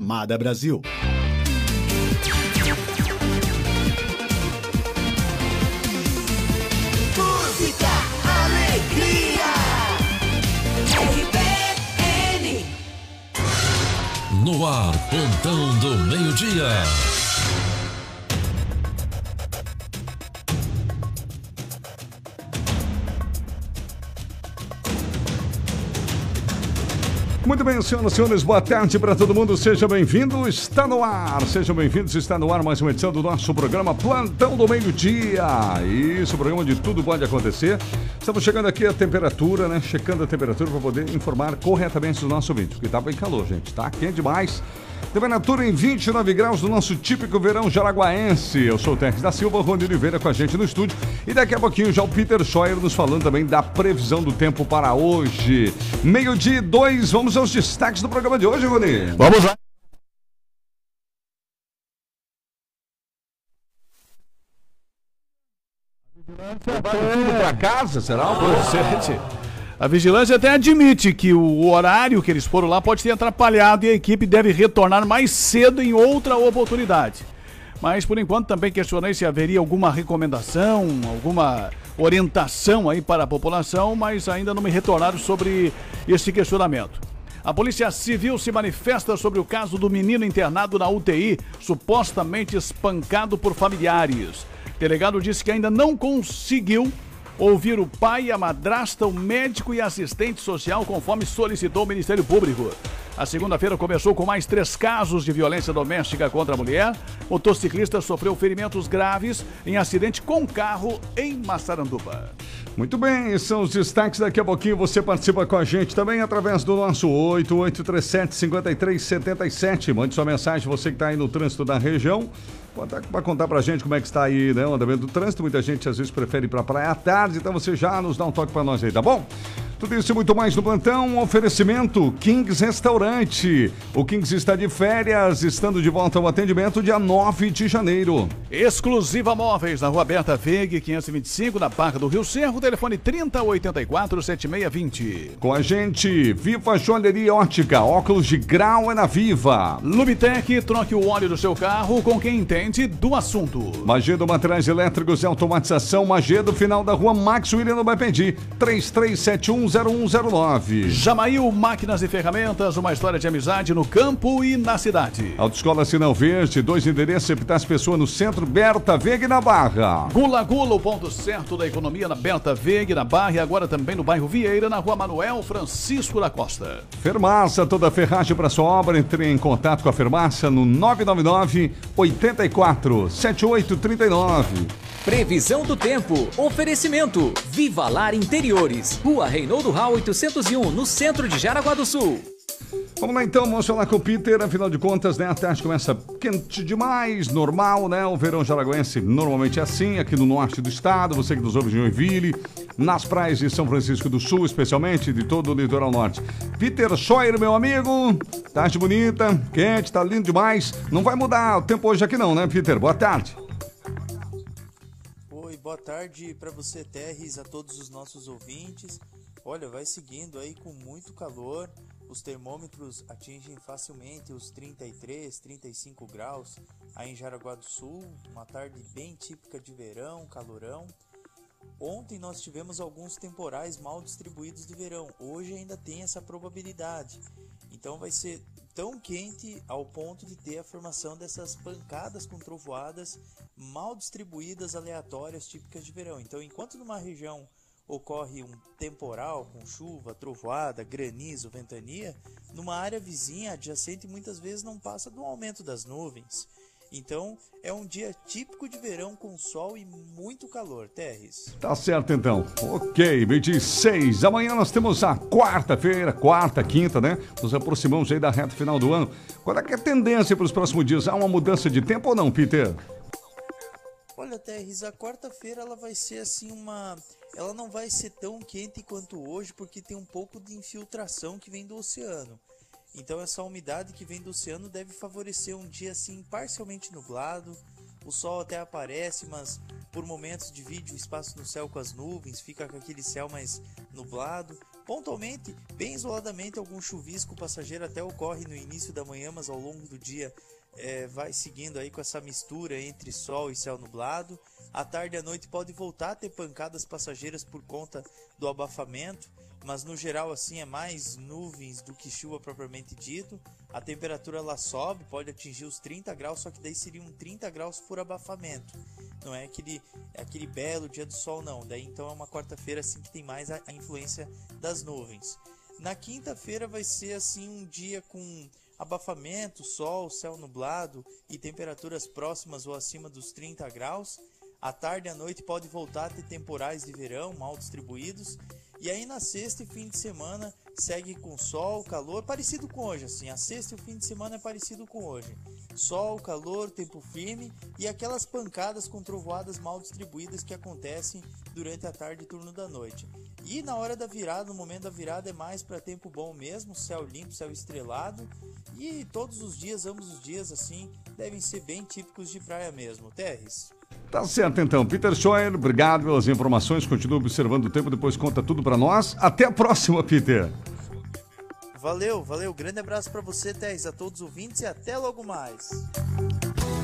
Mada Brasil. Música, alegria. RBN. No ar, Pontão do Meio-Dia. Muito bem, senhoras e senhores, boa tarde para todo mundo. Seja bem-vindo, está no ar. Sejam bem-vindos, está no ar mais uma edição do nosso programa Plantão do Meio-Dia. Isso, programa de tudo pode acontecer. Estamos chegando aqui a temperatura, né? Checando a temperatura para poder informar corretamente o nosso vídeo, porque tá bem calor, gente, tá quente demais. Temperatura em 29 graus do nosso típico verão jaraguaense. Eu sou o Teres da Silva, Rony Oliveira com a gente no estúdio. E daqui a pouquinho já o Peter Scheuer nos falando também da previsão do tempo para hoje. Meio-dia e dois, vamos aos destaques do programa de hoje, Rony. Vamos lá. Levaram tudo para casa, será? Gente, a vigilância até admite que o horário que eles foram lá pode ter atrapalhado e a equipe deve retornar mais cedo em outra oportunidade. Mas por enquanto também questionei se haveria alguma recomendação, alguma orientação aí para a população, mas ainda não me retornaram sobre esse questionamento. A Polícia Civil se manifesta sobre o caso do menino internado na UTI, supostamente espancado por familiares. O delegado disse que ainda não conseguiu ouvir o pai, a madrasta, o médico e assistente social, conforme solicitou o Ministério Público. A segunda-feira começou com mais três casos de violência doméstica contra a mulher. Motociclista sofreu ferimentos graves em acidente com carro em Massaranduba. Muito bem, são os destaques. Daqui a pouquinho você participa com a gente também através do nosso 8837-5377. Mande sua mensagem, você que está aí no trânsito da região. Para contar pra gente como é que está aí né, o andamento do trânsito. Muita gente às vezes prefere ir pra praia à tarde, então você já nos dá um toque para nós aí, tá bom? Tudo isso e muito mais no plantão. Um oferecimento Kings Restaurante. O Kings está de férias, estando de volta ao atendimento dia 9 de janeiro. Exclusiva Móveis, na rua Berta Veig 525, na Barra do Rio Cerro, telefone 3084-7620. Com a gente, Viva Joalheria Ótica, óculos de grau é na Viva. Lubitec, troque o óleo do seu carro com quem entende do assunto. Magedo Materiais Elétricos e Automatização, Magedo, final da rua Max William no Bapendi, 3371 0109. Jamail Máquinas e Ferramentas, uma história de amizade no campo e na cidade. Autoescola Sinal Verde, dois endereços, Epitácio Pessoa no centro, Berta Veg na Barra. Gula Gula, o ponto certo da economia na Berta Veg na Barra e agora também no bairro Vieira, na rua Manuel Francisco da Costa. Fermaça, toda ferragem para sua obra, entre em contato com a Fermaça no 999 84 7839. Previsão do tempo. Oferecimento. Viva Lar Interiores. Rua Reinaldo Rau 801, no centro de Jaraguá do Sul. Vamos lá então, vamos falar com o Peter. Afinal de contas, né, a tarde começa quente demais, normal, né? O verão jaraguense normalmente é assim, aqui no norte do estado, você que nos ouve de Joinville, nas praias de São Francisco do Sul, especialmente, de todo o litoral norte. Peter Scheuer, meu amigo, tarde bonita, quente, tá lindo demais. Não vai mudar o tempo hoje aqui não, né, Peter? Boa tarde. Boa tarde para você, Terres, a todos os nossos ouvintes. Olha, vai seguindo aí com muito calor. Os termômetros atingem facilmente os 33, 35 graus aí em Jaraguá do Sul. Uma tarde bem típica de verão, calorão. Ontem nós tivemos alguns temporais mal distribuídos de verão. Hoje ainda tem essa probabilidade. Então vai ser tão quente ao ponto de ter a formação dessas pancadas com trovoadas mal distribuídas, aleatórias, típicas de verão. Então, enquanto numa região ocorre um temporal com chuva, trovoada, granizo, ventania, numa área vizinha adjacente muitas vezes não passa do aumento das nuvens. Então, é um dia típico de verão com sol e muito calor, Terres. Tá certo então. Ok, 26. Amanhã nós temos a quarta-feira, quarta, quinta, né? Nos aproximamos aí da reta final do ano. Qual é, é a tendência para os próximos dias? Há uma mudança de tempo ou não, Peter? Olha, Terres, a quarta-feira ela vai ser assim uma. Ela não vai ser tão quente quanto hoje, porque tem um pouco de infiltração que vem do oceano. Então essa umidade que vem do oceano deve favorecer um dia assim parcialmente nublado. O sol até aparece, mas por momentos divide o espaço no céu com as nuvens, fica com aquele céu mais nublado. Pontualmente, bem isoladamente, algum chuvisco passageiro até ocorre no início da manhã, mas ao longo do dia é, vai seguindo aí com essa mistura entre sol e céu nublado. À tarde e à noite pode voltar a ter pancadas passageiras por conta do abafamento, mas no geral assim é mais nuvens do que chuva propriamente dito. A temperatura lá sobe, pode atingir os 30 graus, só que daí seriam 30 graus por abafamento. Não é aquele, é aquele belo dia do sol não. Daí então é uma quarta-feira assim que tem mais a, a influência das nuvens. Na quinta-feira vai ser assim um dia com abafamento, sol, céu nublado e temperaturas próximas ou acima dos 30 graus. À tarde e à noite pode voltar a ter temporais de verão mal distribuídos. E aí na sexta e fim de semana segue com sol, calor, parecido com hoje, assim. A sexta e o fim de semana é parecido com hoje. Sol, calor, tempo firme e aquelas pancadas com trovoadas mal distribuídas que acontecem durante a tarde e turno da noite. E na hora da virada, no momento da virada, é mais para tempo bom mesmo, céu limpo, céu estrelado. E todos os dias, ambos os dias, assim, devem ser bem típicos de praia mesmo. Terres. Tá certo então, Peter Scheuer, obrigado pelas informações, continua observando o tempo, depois conta tudo pra nós. Até a próxima, Peter. Valeu, valeu. Grande abraço para você, Terres, a todos os ouvintes e até logo mais.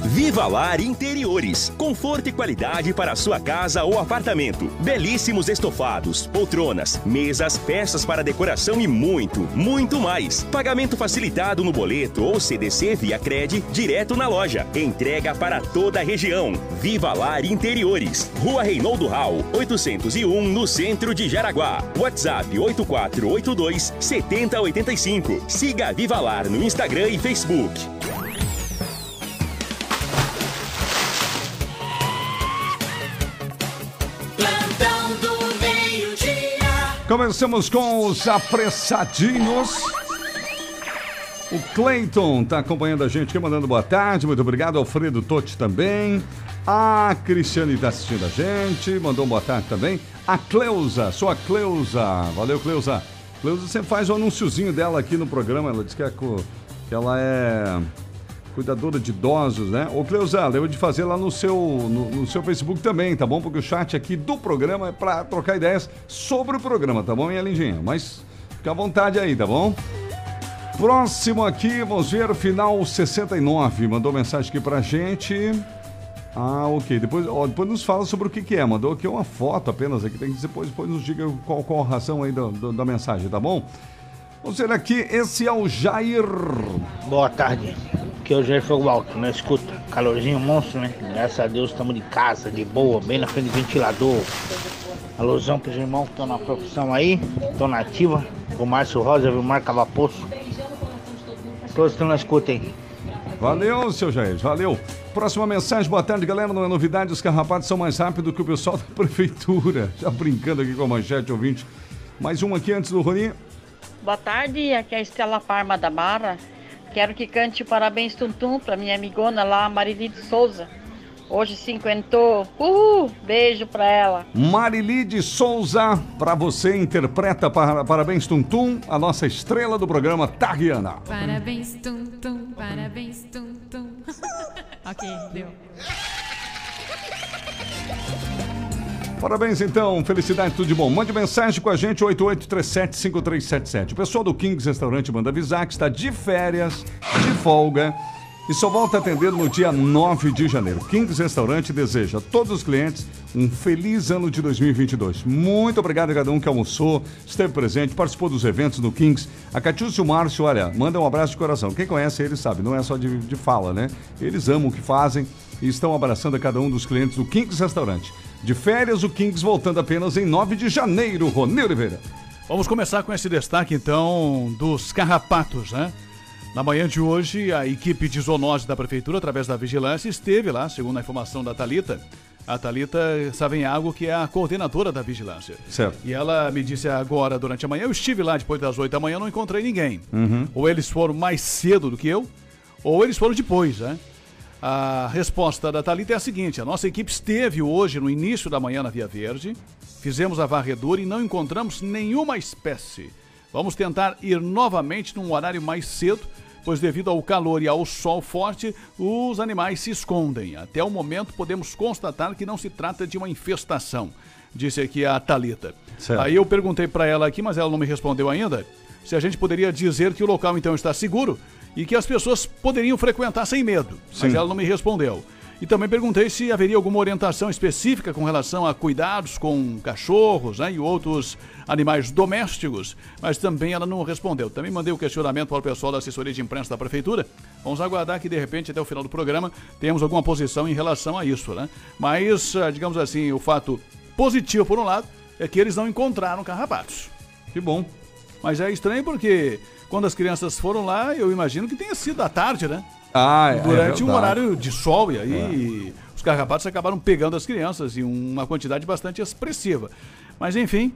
Viva Lar Interiores. Conforto e qualidade para sua casa ou apartamento. Belíssimos estofados, poltronas, mesas, peças para decoração e muito, muito mais. Pagamento facilitado no boleto ou CDC via Cred direto na loja. Entrega para toda a região. Viva Lar Interiores. Rua Reinaldo Rau, 801 no centro de Jaraguá. WhatsApp 8482 7085. Siga Viva Lar no Instagram e Facebook. Começamos com os apressadinhos. O Cleiton está acompanhando a gente aqui, mandando boa tarde. Muito obrigado. Alfredo Totti também. A Cristiane está assistindo a gente, mandou um boa tarde também. A Cleusa, sou a Cleusa. Valeu, Cleusa. Cleusa, você faz o anunciozinho dela aqui no programa. Ela disse que, é que ela é cuidadora de idosos, né? Ô, Cleusa, lembra de fazer lá no seu, no, no seu Facebook também, tá bom? Porque o chat aqui do programa é para trocar ideias sobre o programa, tá bom, minha lindinha? Mas fica à vontade aí, tá bom? Próximo aqui, vamos ver, final 69. Mandou mensagem aqui pra gente. Ah, ok. Depois, ó, depois nos fala sobre o que, que é. Mandou aqui uma foto apenas aqui. Tem que depois, depois nos diga qual, qual a razão aí do- do- da mensagem, tá bom? Vamos ver aqui, esse é o Jair. Boa tarde. Aqui é o Jair Fogo Alto, né? Escuta, calorzinho monstro, né? Graças a Deus estamos de casa, de boa, bem na frente do ventilador. Alusão pros irmãos que estão na profissão aí, estão na ativa. O Márcio Rosa, o Marco Cavapoço. Todos estão na escuta aí. Valeu, seu Jair, valeu. Próxima mensagem, boa tarde, galera. Não é novidade, os carrapatos são mais rápidos que o pessoal da prefeitura. Já brincando aqui com a manchete ouvinte. Mais uma aqui antes do Rony. Boa tarde, aqui é a Estela Parma da Barra. Quero que cante o parabéns tum tum pra minha amigona lá, Marilide Souza. Hoje cinquentou. Uhul! Beijo pra ela. Marilide Souza, pra você, interpreta para, Parabéns Tum Tum, a nossa estrela do programa, Tariana. Parabéns, tum, tum, parabéns, tum, tum. ok, deu. Parabéns então, felicidade, tudo de bom. Mande mensagem com a gente, 8837-5377. O pessoal do Kings Restaurante manda avisar que está de férias, de folga e só volta a atender no dia 9 de janeiro. Kings Restaurante deseja a todos os clientes um feliz ano de 2022. Muito obrigado a cada um que almoçou, esteve presente, participou dos eventos no Kings. A Catiúcia e o Márcio, olha, manda um abraço de coração. Quem conhece eles sabe, não é só de, de fala, né? Eles amam o que fazem e estão abraçando a cada um dos clientes do Kings Restaurante. De férias, o Kings voltando apenas em 9 de janeiro. Rony Oliveira. Vamos começar com esse destaque então dos carrapatos, né? Na manhã de hoje, a equipe de zoonose da prefeitura, através da vigilância, esteve lá, segundo a informação da Talita. A Talita Savenhago, que é a coordenadora da vigilância. Certo. E ela me disse agora, durante a manhã, eu estive lá depois das 8 da manhã, não encontrei ninguém. Uhum. Ou eles foram mais cedo do que eu, ou eles foram depois, né? A resposta da Thalita é a seguinte: a nossa equipe esteve hoje, no início da manhã, na Via Verde, fizemos a varredura e não encontramos nenhuma espécie. Vamos tentar ir novamente num horário mais cedo, pois devido ao calor e ao sol forte, os animais se escondem. Até o momento, podemos constatar que não se trata de uma infestação. disse aqui a Talita. Certo. Aí eu perguntei para ela aqui, mas ela não me respondeu ainda, se a gente poderia dizer que o local então está seguro e que as pessoas poderiam frequentar sem medo. Mas Sim. ela não me respondeu. E também perguntei se haveria alguma orientação específica com relação a cuidados com cachorros né, e outros animais domésticos, mas também ela não respondeu. Também mandei o questionamento para o pessoal da assessoria de imprensa da prefeitura. Vamos aguardar que de repente até o final do programa tenhamos alguma posição em relação a isso, né? Mas, ah, digamos assim, o fato positivo por um lado é que eles não encontraram carrapatos. Que bom. Mas é estranho porque quando as crianças foram lá, eu imagino que tenha sido à tarde, né? Ah, é, Durante é um horário de sol, e aí os carrapatos acabaram pegando as crianças em uma quantidade bastante expressiva. Mas enfim,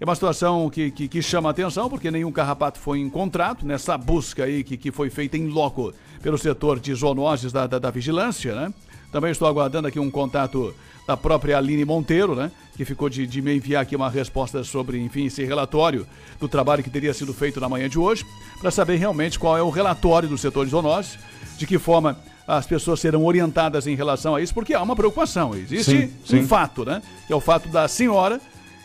é uma situação que, que, que chama a atenção, porque nenhum carrapato foi encontrado nessa busca aí que, que foi feita em loco pelo setor de zoonoses da, da, da vigilância, né? Também estou aguardando aqui um contato da própria Aline Monteiro, né? Que ficou de, de me enviar aqui uma resposta sobre, enfim, esse relatório do trabalho que teria sido feito na manhã de hoje, para saber realmente qual é o relatório do setor de zoonoses, de que forma as pessoas serão orientadas em relação a isso, porque há uma preocupação. Existe Sim, sim. um fato, né? Que é o fato da senhora,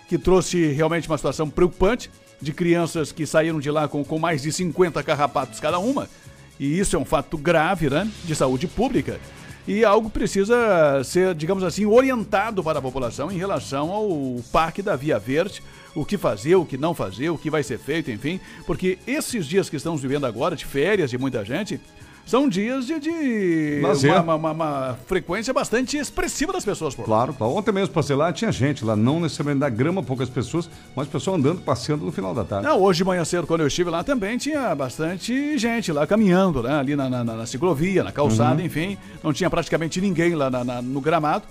que trouxe realmente uma situação preocupante, de crianças que saíram de lá com, com mais de 50 carrapatos cada uma. E isso é um fato grave, né? De saúde pública. E algo precisa ser, digamos assim, orientado para a população em relação ao Parque da Via Verde, o que fazer, o que não fazer, o que vai ser feito, enfim. Porque esses dias que estamos vivendo agora, de férias de muita gente, são dias de, de Lazer. uma, uma- uma frequência bastante expressiva das pessoas por lá. Claro, claro. Ontem mesmo passei lá, tinha gente lá, não necessariamente da grama, poucas pessoas, mas pessoal andando, passeando no final da tarde. Não, hoje de manhã cedo, quando eu estive lá, também tinha bastante gente lá caminhando, né? Ali na, na- na- na ciclovia, na calçada, Uhum. enfim. Não tinha praticamente ninguém lá na- no gramado.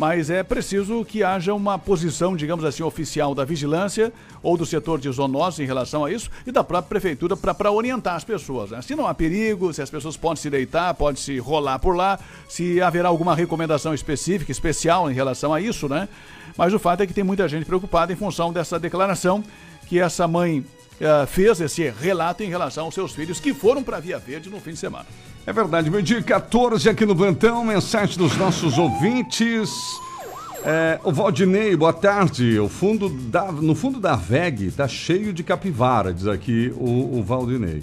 Mas é preciso que haja uma posição, digamos assim, oficial da vigilância ou do setor de zoonose em relação a isso e da própria prefeitura para orientar as pessoas. Né? Se não há perigo, se as pessoas podem se deitar, podem se rolar por lá, se haverá alguma recomendação específica, especial em relação a isso, né? Mas o fato é que tem muita gente preocupada em função dessa declaração que essa mãe eh, fez, esse relato em relação aos seus filhos que foram para Via Verde no fim de semana. É verdade, meio dia 14 aqui no Plantão, mensagem dos nossos ouvintes. É, o Valdinei, boa tarde. O fundo da, no fundo da VEG tá cheio de capivara, diz aqui o, o Valdinei.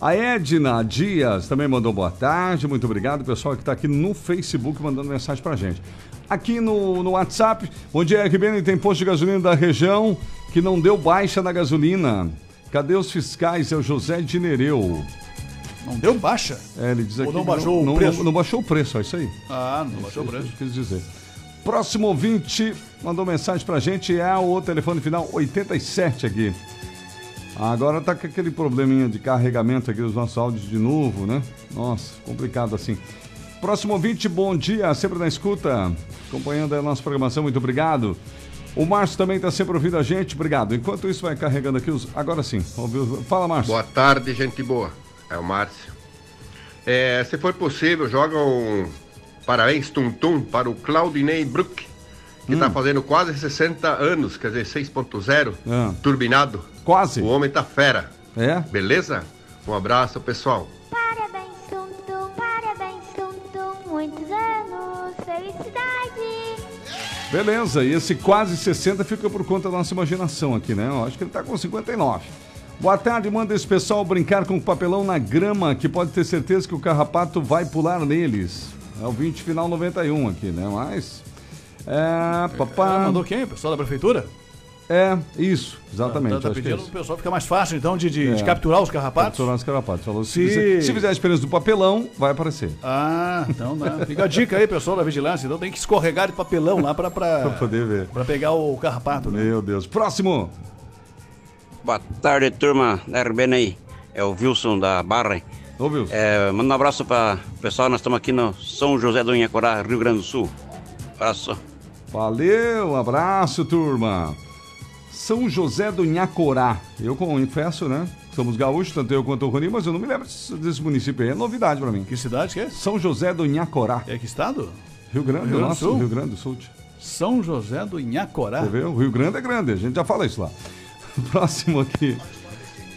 A Edna Dias também mandou boa tarde, muito obrigado. Pessoal que está aqui no Facebook mandando mensagem pra gente. Aqui no, no WhatsApp, bom dia, RBN tem posto de gasolina da região que não deu baixa na gasolina. Cadê os fiscais? É o José de Nereu. Não deu baixa? É, ele diz aqui Ou não baixou o não, preço? Não, não baixou o preço, é isso aí. Ah, não baixou o preço. quis dizer. Próximo ouvinte mandou mensagem pra gente, é o telefone final 87 aqui. Agora tá com aquele probleminha de carregamento aqui dos nossos áudios de novo, né? Nossa, complicado assim. Próximo ouvinte, bom dia, sempre na escuta, acompanhando a nossa programação, muito obrigado. O Márcio também está sempre ouvindo a gente, obrigado. Enquanto isso, vai carregando aqui os. Agora sim, ouviu? fala, Márcio. Boa tarde, gente boa. É o Márcio. É, se for possível, joga um parabéns tum-tum para o Claudinei Bruck, que está fazendo quase 60 anos, quer dizer, 6.0, Ah. turbinado. Quase. O homem tá fera. É? Beleza? Um abraço, pessoal. Beleza, e esse quase 60 fica por conta da nossa imaginação aqui, né? Eu acho que ele tá com 59. Boa tarde, manda esse pessoal brincar com o papelão na grama, que pode ter certeza que o carrapato vai pular neles. É o 20 final 91 aqui, né? Mas. É. Papá. Ah, mandou quem? O pessoal da prefeitura? É, isso, exatamente. Tá, tá é pedindo isso. o pessoal fica mais fácil, então, de, de, de É. capturar os carrapatos? Capturar os carrapatos. Falou, se, Se- fizer, se fizer a experiência do papelão, vai aparecer. Ah, então dá. Fica a dica aí, pessoal da vigilância. Então tem que escorregar de papelão lá pra, Pra poder ver. pra pegar o carrapato, né? Meu Deus. Próximo. Boa tarde, turma da RBN aí. É o Wilson da Barra. Ô, Wilson. É, manda um abraço para o pessoal. Nós estamos aqui no São José do Inhacorá, Rio Grande do Sul. Abraço. Valeu, um abraço, turma. São José do Nhacorá. Eu confesso, né? Somos gaúchos, tanto eu quanto o Rony, mas eu não me lembro desse, desse município aí. É novidade pra mim. Que cidade que é? São José do Nhacorá. É que estado? Rio Grande, Rio Grande nossa, Sul? Rio Grande do Sul. São José do Inhacorá. Você vê? O Rio Grande é grande, a gente já fala isso lá. Próximo aqui.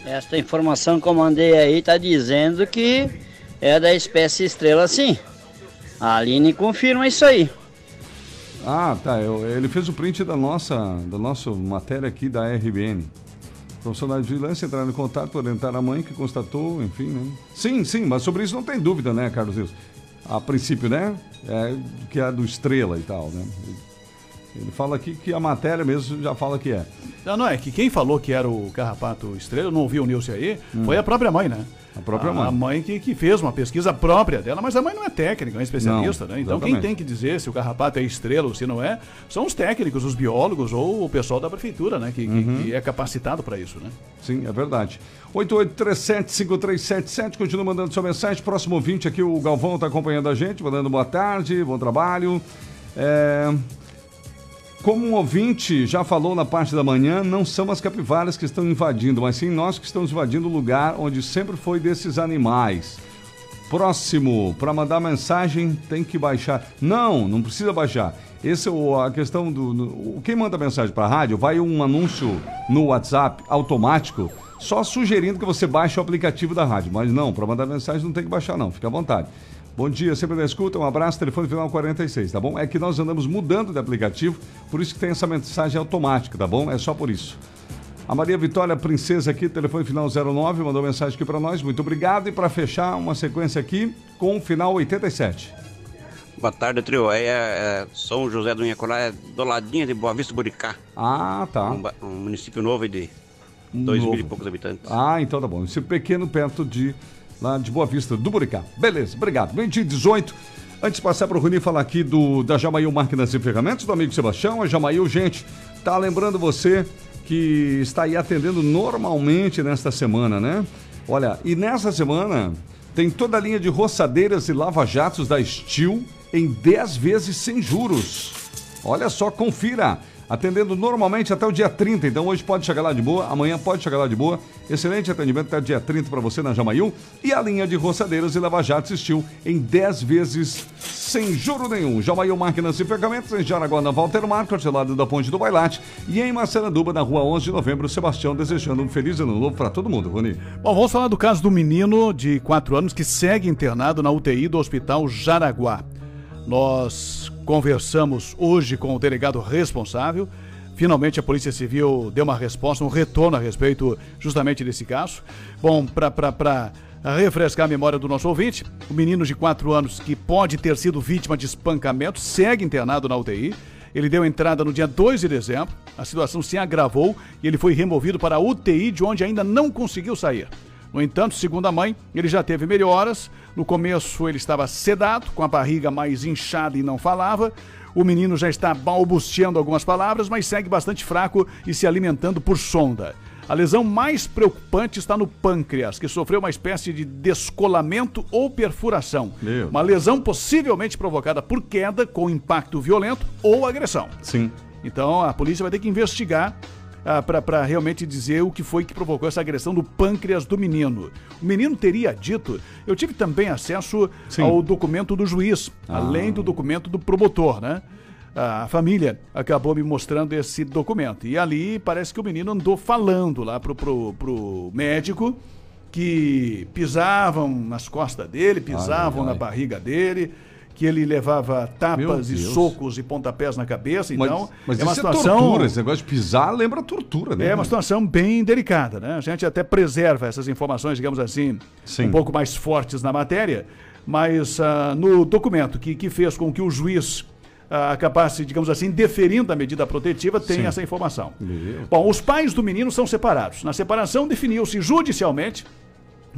Esta informação que eu mandei aí tá dizendo que é da espécie estrela sim. A Aline confirma isso aí. Ah, tá. eu- ele fez o print da nossa, da nossa matéria aqui da RBN. Profissionais de vigilância entraram em contato para orientar a mãe que constatou, enfim, né? Sim, sim, mas sobre isso não tem dúvida, né, Carlos Rios? A princípio, né? É, que é do Estrela e tal, né? Ele fala aqui que a matéria mesmo já fala que é. Não, não, é que quem falou que era o Carrapato Estrela, não ouvi o Nilce aí, foi a própria mãe, né? A própria mãe. A mãe que, que fez uma pesquisa própria dela, mas a mãe não é técnica, é especialista, Não, né? Então quem exatamente. tem que dizer se o Carrapato é estrela ou se não é, são os técnicos, os biólogos ou o pessoal da prefeitura, né? Que, que- Uhum. que é capacitado para isso, né? Sim, é verdade. 8837-5377, continua mandando sua mensagem. Próximo ouvinte aqui, o Galvão está acompanhando a gente, mandando boa tarde, bom trabalho. É, Como um ouvinte já falou na parte da manhã, não são as capivaras que estão invadindo, mas sim nós que estamos invadindo o lugar onde sempre foi desses animais. Próximo, para mandar mensagem tem que baixar. Não, não precisa baixar. Esse é a questão do. no- quem manda mensagem para a rádio, vai um anúncio no WhatsApp automático, só sugerindo que você baixe o aplicativo da rádio. Mas não, para mandar mensagem não tem que baixar, não. Fica à vontade. Bom dia, sempre na escuta, um abraço, telefone final 46, tá bom? É que nós andamos mudando de aplicativo, por isso que tem essa mensagem automática, tá bom? É só por isso. A Maria Vitória Princesa aqui, telefone final 09, mandou mensagem aqui para nós. Muito obrigado. E para fechar, uma sequência aqui com o final 87. Boa tarde, trio. É, é São José do Inhacorá, é do ladinho de Boa Vista Buricá. Ah, tá. Um, um município novo de dois Novo. mil e poucos habitantes. Ah, então tá bom. Esse pequeno perto de lá de Boa Vista, do Buricá. Beleza, obrigado. Bem dia 18. Antes de passar para o Runi falar aqui do, da Jamail Máquinas e Ferramentas, do amigo Sebastião, a Jamail, gente, tá lembrando você que está aí atendendo normalmente nesta semana, né? Olha, e nessa semana tem toda a linha de roçadeiras e lava-jatos da Steel em 10 vezes sem juros. Olha só, confira. Atendendo normalmente até o dia 30. Então hoje pode chegar lá de boa, amanhã pode chegar lá de boa. Excelente atendimento até dia 30 para você na Jamail. E a linha de roçadeiras e lava-jatos Steel em 10 vezes sem juro nenhum. Jamail Máquinas e Ferramentas em Jaraguá, na Walter Marcos, ao lado da Ponte do Bailate. E em Massaranduba, na rua 11 de novembro, Sebastião desejando um feliz ano novo para todo mundo, Rony. Bom, vamos falar do caso do menino de 4 anos que segue internado na UTI do Hospital Jaraguá. Nós conversamos hoje com o delegado responsável. Finalmente a Polícia Civil deu uma resposta, um retorno a respeito justamente desse caso. Bom, para refrescar a memória do nosso ouvinte, o menino de 4 anos que pode ter sido vítima de espancamento segue internado na UTI. Ele deu entrada no dia 2 de dezembro, a situação se agravou e ele foi removido para a UTI, de onde ainda não conseguiu sair. No entanto, segundo a mãe, ele já teve melhoras. No começo ele estava sedado, com a barriga mais inchada e não falava. O menino já está balbuciando algumas palavras, mas segue bastante fraco e se alimentando por sonda. A lesão mais preocupante está no pâncreas, que sofreu uma espécie de descolamento ou perfuração. Meu. Uma lesão possivelmente provocada por queda com impacto violento ou agressão. Sim. Então a polícia vai ter que investigar ah, para realmente dizer o que foi que provocou essa agressão do pâncreas do menino. O menino teria dito. Eu tive também acesso Sim. ao documento do juiz, Ah. além do documento do promotor, né? A família acabou me mostrando esse documento. E ali parece que o menino andou falando lá pro, pro, pro médico que pisavam nas costas dele, pisavam ai. na barriga dele, que ele levava tapas e socos e pontapés na cabeça. Então, mas é uma isso situação. é tortura, esse negócio de pisar lembra tortura, né? É uma situação bem delicada, né? A gente até preserva essas informações, digamos assim, Sim. um pouco mais fortes na matéria, mas ah, no documento que, que fez com que o juiz ah, acabasse, digamos assim, deferindo a medida protetiva, tem Sim. essa informação. Meu. Bom, os pais do menino são separados. Na separação, definiu-se judicialmente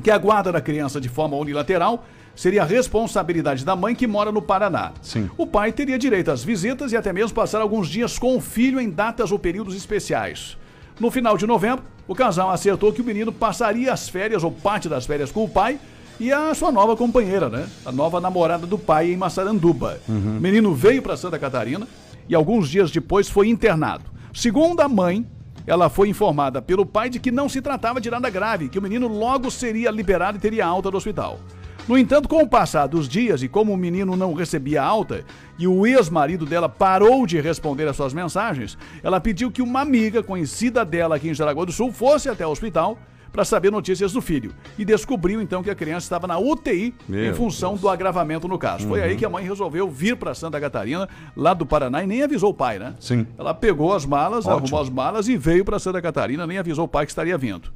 que a guarda da criança de forma unilateral seria a responsabilidade da mãe que mora no Paraná. Sim. O pai teria direito às visitas e até mesmo passar alguns dias com o filho em datas ou períodos especiais. No final de novembro, o casal acertou que o menino passaria as férias ou parte das férias com o pai e a sua nova companheira, né? A nova namorada do pai em Massaranduba. O menino veio para Santa Catarina e alguns dias depois foi internado. Segundo a mãe, ela foi informada pelo pai de que não se tratava de nada grave, que o menino logo seria liberado e teria alta do hospital. No entanto, com o passar dos dias e como o menino não recebia alta e o ex-marido dela parou de responder às suas mensagens, ela pediu que uma amiga conhecida dela aqui em Jaraguá do Sul fosse até o hospital para saber notícias do filho e descobriu então que a criança estava na UTI Meu em função do agravamento no caso. Foi Uhum. aí que a mãe resolveu vir para Santa Catarina, lá do Paraná, e nem avisou o pai, né? Sim. Ela pegou as malas, Ótimo. arrumou as malas e veio para Santa Catarina, nem avisou o pai que estaria vindo.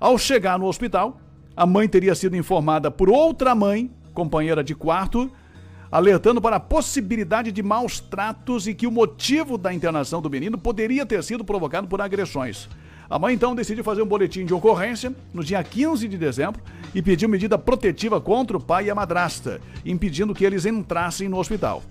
Ao chegar no hospital, a mãe teria sido informada por outra mãe, companheira de quarto, alertando para a possibilidade de maus tratos e que o motivo da internação do menino poderia ter sido provocado por agressões. A mãe então decidiu fazer um boletim de ocorrência no dia 15 de dezembro e pediu medida protetiva contra o pai e a madrasta, impedindo que eles entrassem no hospital.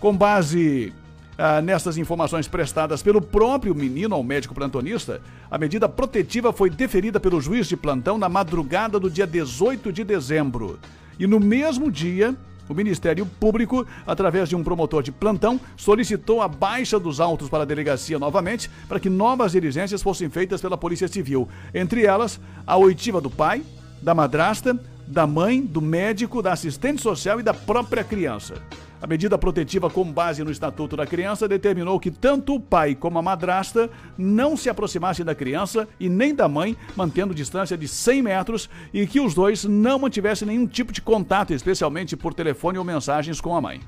Com base ah, nessas informações prestadas pelo próprio menino ao médico plantonista, a medida protetiva foi deferida pelo juiz de plantão na madrugada do dia 18 de dezembro. E no mesmo dia, o Ministério Público, através de um promotor de plantão, solicitou a baixa dos autos para a delegacia novamente, para que novas diligências fossem feitas pela Polícia Civil. Entre elas, a oitiva do pai, da madrasta, da mãe, do médico, da assistente social e da própria criança. A medida protetiva com base no Estatuto da Criança determinou que tanto o pai como a madrasta não se aproximassem da criança e nem da mãe, mantendo distância de 100 metros e que os dois não mantivessem nenhum tipo de contato, especialmente por telefone ou mensagens com a mãe.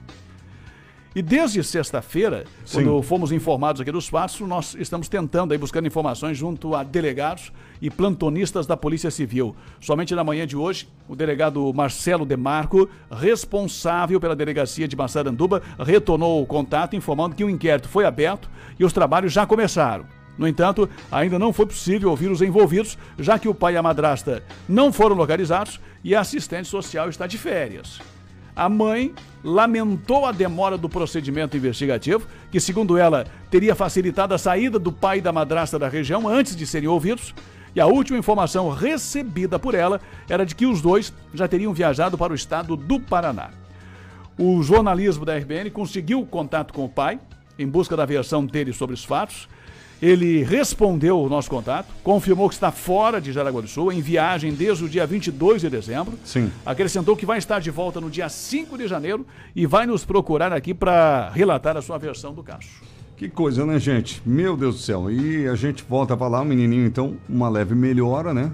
E desde sexta-feira, quando fomos informados aqui dos fatos, nós estamos tentando aí buscando informações junto a delegados e plantonistas da Polícia Civil. Somente na manhã de hoje, o delegado Marcelo Demarco, responsável pela delegacia de Massaranduba, retornou o contato informando que o inquérito foi aberto e os trabalhos já começaram. No entanto, ainda não foi possível ouvir os envolvidos, já que o pai e a madrasta não foram localizados e a assistente social está de férias. A mãe lamentou a demora do procedimento investigativo, que, segundo ela, teria facilitado a saída do pai e da madrasta da região antes de serem ouvidos. E a última informação recebida por ela era de que os dois já teriam viajado para o estado do Paraná. O jornalismo da RBN conseguiu contato com o pai, em busca da versão dele sobre os fatos. Ele respondeu o nosso contato, confirmou que está fora de Jaraguá do Sul, em viagem desde o dia 22 de dezembro. Sim. Acrescentou que vai estar de volta no dia 5 de janeiro e vai nos procurar aqui para relatar a sua versão do caso. Que coisa, né, gente? Meu Deus do céu. E a gente volta pra lá, o menininho, então, uma leve melhora, né?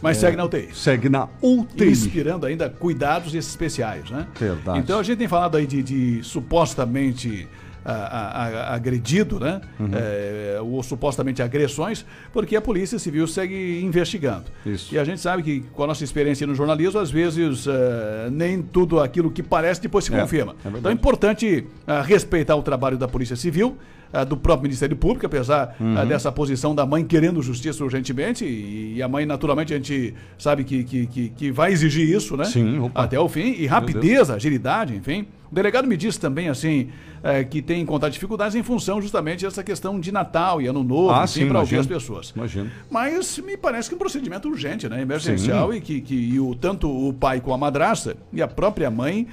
Mas É, segue na UTI. Segue na UTI. inspirando ainda cuidados especiais, né? Verdade. Então a gente tem falado aí de, de supostamente ah, ah, agredido, né? Uhum. É, ou supostamente agressões, porque a Polícia Civil segue investigando. Isso. E a gente sabe que com a nossa experiência no jornalismo, às vezes eh, nem tudo aquilo que parece depois se É, confirma. é então é importante ah, respeitar o trabalho da Polícia Civil, ah, do próprio Ministério Público, apesar ah, Uhum. dessa posição da mãe querendo justiça urgentemente, e, e a mãe, naturalmente, a gente sabe que, que, que, que vai exigir isso, né? Sim, opa. Até o fim, e rapidez, agilidade, enfim. O delegado me disse também, assim, eh, que tem encontrado dificuldades em função justamente dessa questão de Natal e Ano Novo, Ah, enfim, sim, para ouvir imagino. as pessoas. Imagino. Mas me parece que é um procedimento urgente, né? Emergencial e que, que e o, tanto o pai com a madrasta e a própria mãe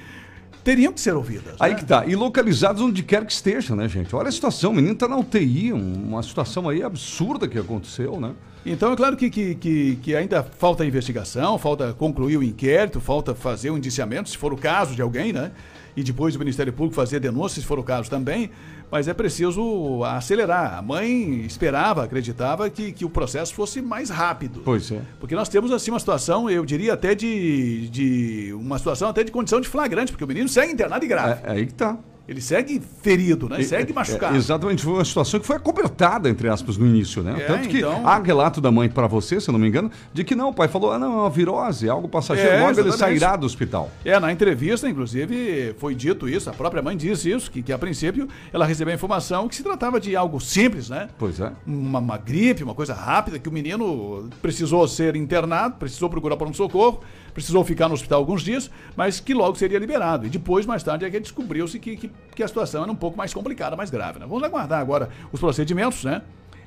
teriam que ser ouvidas. Aí né? que tá. E localizados onde quer que esteja, né, gente? Olha a situação. O menino tá na UTI, um- uma situação aí absurda que aconteceu, né? Então é claro que, que, que, que ainda falta investigação, falta concluir o inquérito, falta fazer o indiciamento, se for o caso de alguém, né? E depois o Ministério Público fazer denúncia, se for o caso também. Mas é preciso acelerar. A mãe esperava, acreditava que, que o processo fosse mais rápido. Pois é. Porque nós temos assim uma situação, eu diria até de, de uma situação até de condição de flagrante, porque o menino segue internado e grave. É, aí que tá. Ele segue ferido, né? Segue é, machucado. é, exatamente, foi uma situação que foi acobertada, entre aspas, no início, né? É, Tanto que então- há relato da mãe para você, se eu não me engano, de que não, o pai falou, ah, não, é uma virose, é algo passageiro, É, logo ele exatamente. sairá do hospital. É, na entrevista, inclusive, foi dito isso, a própria mãe disse isso, que, que a princípio ela recebeu a informação que se tratava de algo simples, né? Pois é. Uma, uma gripe, uma coisa rápida, que o menino precisou ser internado, precisou procurar por um socorro, precisou ficar no hospital alguns dias, mas que logo seria liberado. E depois, mais tarde, é que descobriu-se que, que, que a situação era um pouco mais complicada, mais grave. Né? Vamos aguardar agora os procedimentos, né?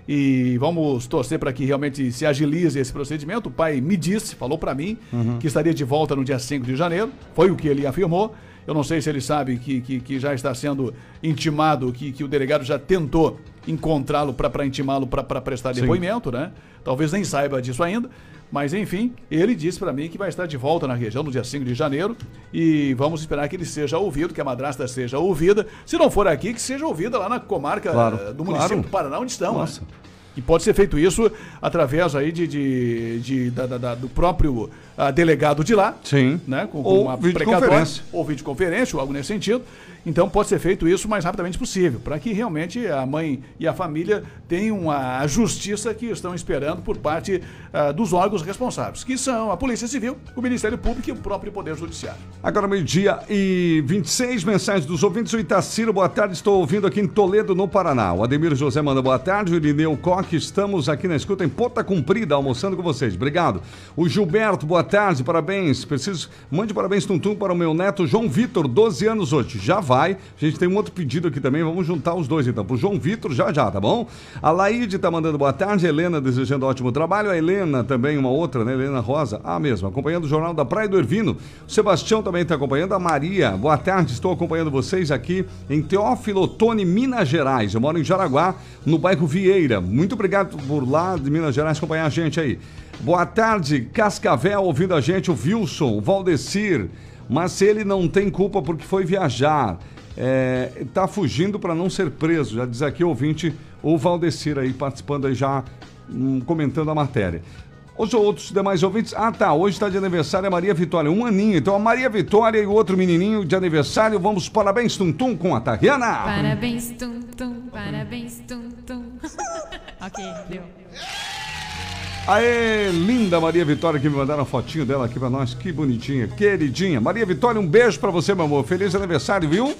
E vamos torcer para que realmente se agilize esse procedimento. O pai me disse, falou para mim, Uhum. que estaria de volta no dia 5 de janeiro. Foi o que ele afirmou. Eu não sei se ele sabe que, que, que já está sendo intimado, que, que o delegado já tentou encontrá-lo para intimá-lo para prestar Sim. depoimento, né? Talvez nem saiba disso ainda. Mas enfim, ele disse para mim que vai estar de volta na região no dia 5 de janeiro e vamos esperar que ele seja ouvido, que a madrasta seja ouvida. Se não for aqui, que seja ouvida lá na comarca Claro, eh, do município claro. do Paraná, onde estão. né? E pode ser feito isso através aí de, de, de- da- da- do próprio ah, delegado de lá. Sim. Né, com, Ou com uma videoconferência. Ou videoconferência, ou algo nesse sentido. Então pode ser feito isso o mais rapidamente possível, para que realmente a mãe e a família tenham a justiça que estão esperando por parte ah, dos órgãos responsáveis, que são a Polícia Civil, o Ministério Público e o próprio Poder Judiciário. Agora meio-dia e 26 mensagens dos ouvintes. O Itaciro, boa tarde. Estou ouvindo aqui em Toledo, no Paraná. O Ademir José manda boa tarde. O Irineu Coque, estamos aqui na escuta em Ponta Comprida, almoçando com vocês. Obrigado. O Gilberto, boa tarde, parabéns. Preciso. Mande parabéns, Tuntum, para o meu neto João Vitor, 12 anos hoje. Já vai. A gente tem um outro pedido aqui também. Vamos juntar os dois então. Pro João Vitor, já já, tá bom? A Laide tá mandando boa tarde. A Helena desejando ótimo trabalho. A Helena também, uma outra, né? Helena Rosa. Ah, mesmo. Acompanhando o Jornal da Praia do Ervino. O Sebastião também está acompanhando. A Maria, boa tarde. Estou acompanhando vocês aqui em Teófilo Otoni, Minas Gerais. Eu moro em Jaraguá, no bairro Vieira. Muito obrigado por lá de Minas Gerais acompanhar a gente aí. Boa tarde, Cascavel, ouvindo a gente, o Wilson, o Valdecir. Mas ele não tem culpa porque foi viajar, é, tá fugindo para não ser preso. Já diz aqui o ouvinte, o Valdecir aí participando aí já, hum, comentando a matéria. Os outros demais ouvintes. Ah, tá. Hoje está de aniversário a Maria Vitória, um aninho. Então a Maria Vitória e o outro menininho de aniversário. Vamos, parabéns, Tum Tum, com a Tariana. Parabéns, tum, tum, parabéns, tum, tum. ok, deu. Aê, linda Maria Vitória que me mandaram a fotinho dela aqui pra nós. Que bonitinha, queridinha. Maria Vitória, um beijo pra você, meu amor. Feliz aniversário, viu?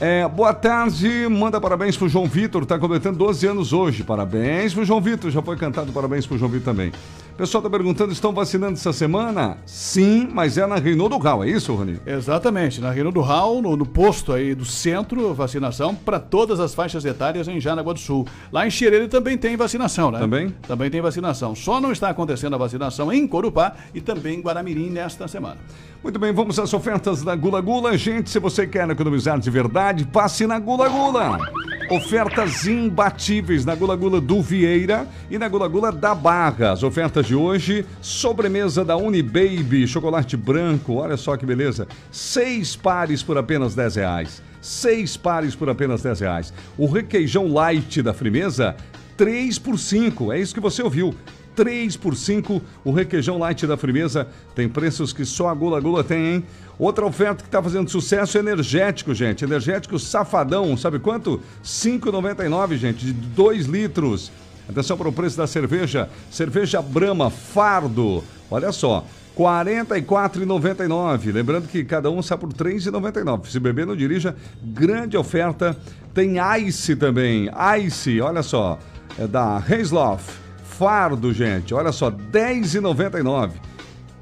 É, boa tarde, manda parabéns pro João Vitor, tá completando 12 anos hoje. Parabéns pro João Vitor, já foi cantado parabéns pro João Vitor também. O pessoal tá perguntando, estão vacinando essa semana? Sim, mas é na Reinaldo Gal, é isso, Rony? Exatamente, na Rio do Hall, no, no posto aí do centro, vacinação para todas as faixas etárias em Jaraguá do Sul. Lá em Xerele também tem vacinação, né? Também? Também tem vacinação. Só não está acontecendo a vacinação em Corupá e também em Guaramirim nesta semana. Muito bem, vamos às ofertas da Gula Gula. Gente, se você quer economizar de verdade, passe na Gula Gula. Ofertas imbatíveis na Gula Gula do Vieira e na Gula Gula da Barra. As ofertas de hoje, sobremesa da Unibaby, chocolate branco, olha só que beleza. Seis pares por apenas 10 reais. Seis pares por apenas 10 reais. O requeijão light da Frimeza, 3 por 5. É isso que você ouviu. 3 por 5. O requeijão light da Frimeza tem preços que só a Gula Gula tem, hein? Outra oferta que está fazendo sucesso é energético, gente. Energético safadão, sabe quanto? 5,99, gente, de 2 litros. Atenção para o preço da cerveja. Cerveja Brahma Fardo. Olha só. R$ 44,99. Lembrando que cada um sai por R$ 3,99. Se beber, não dirija. Grande oferta. Tem Ice também. Ice, olha só. É da Reisloff. Fardo, gente. Olha só, R$ 10,99.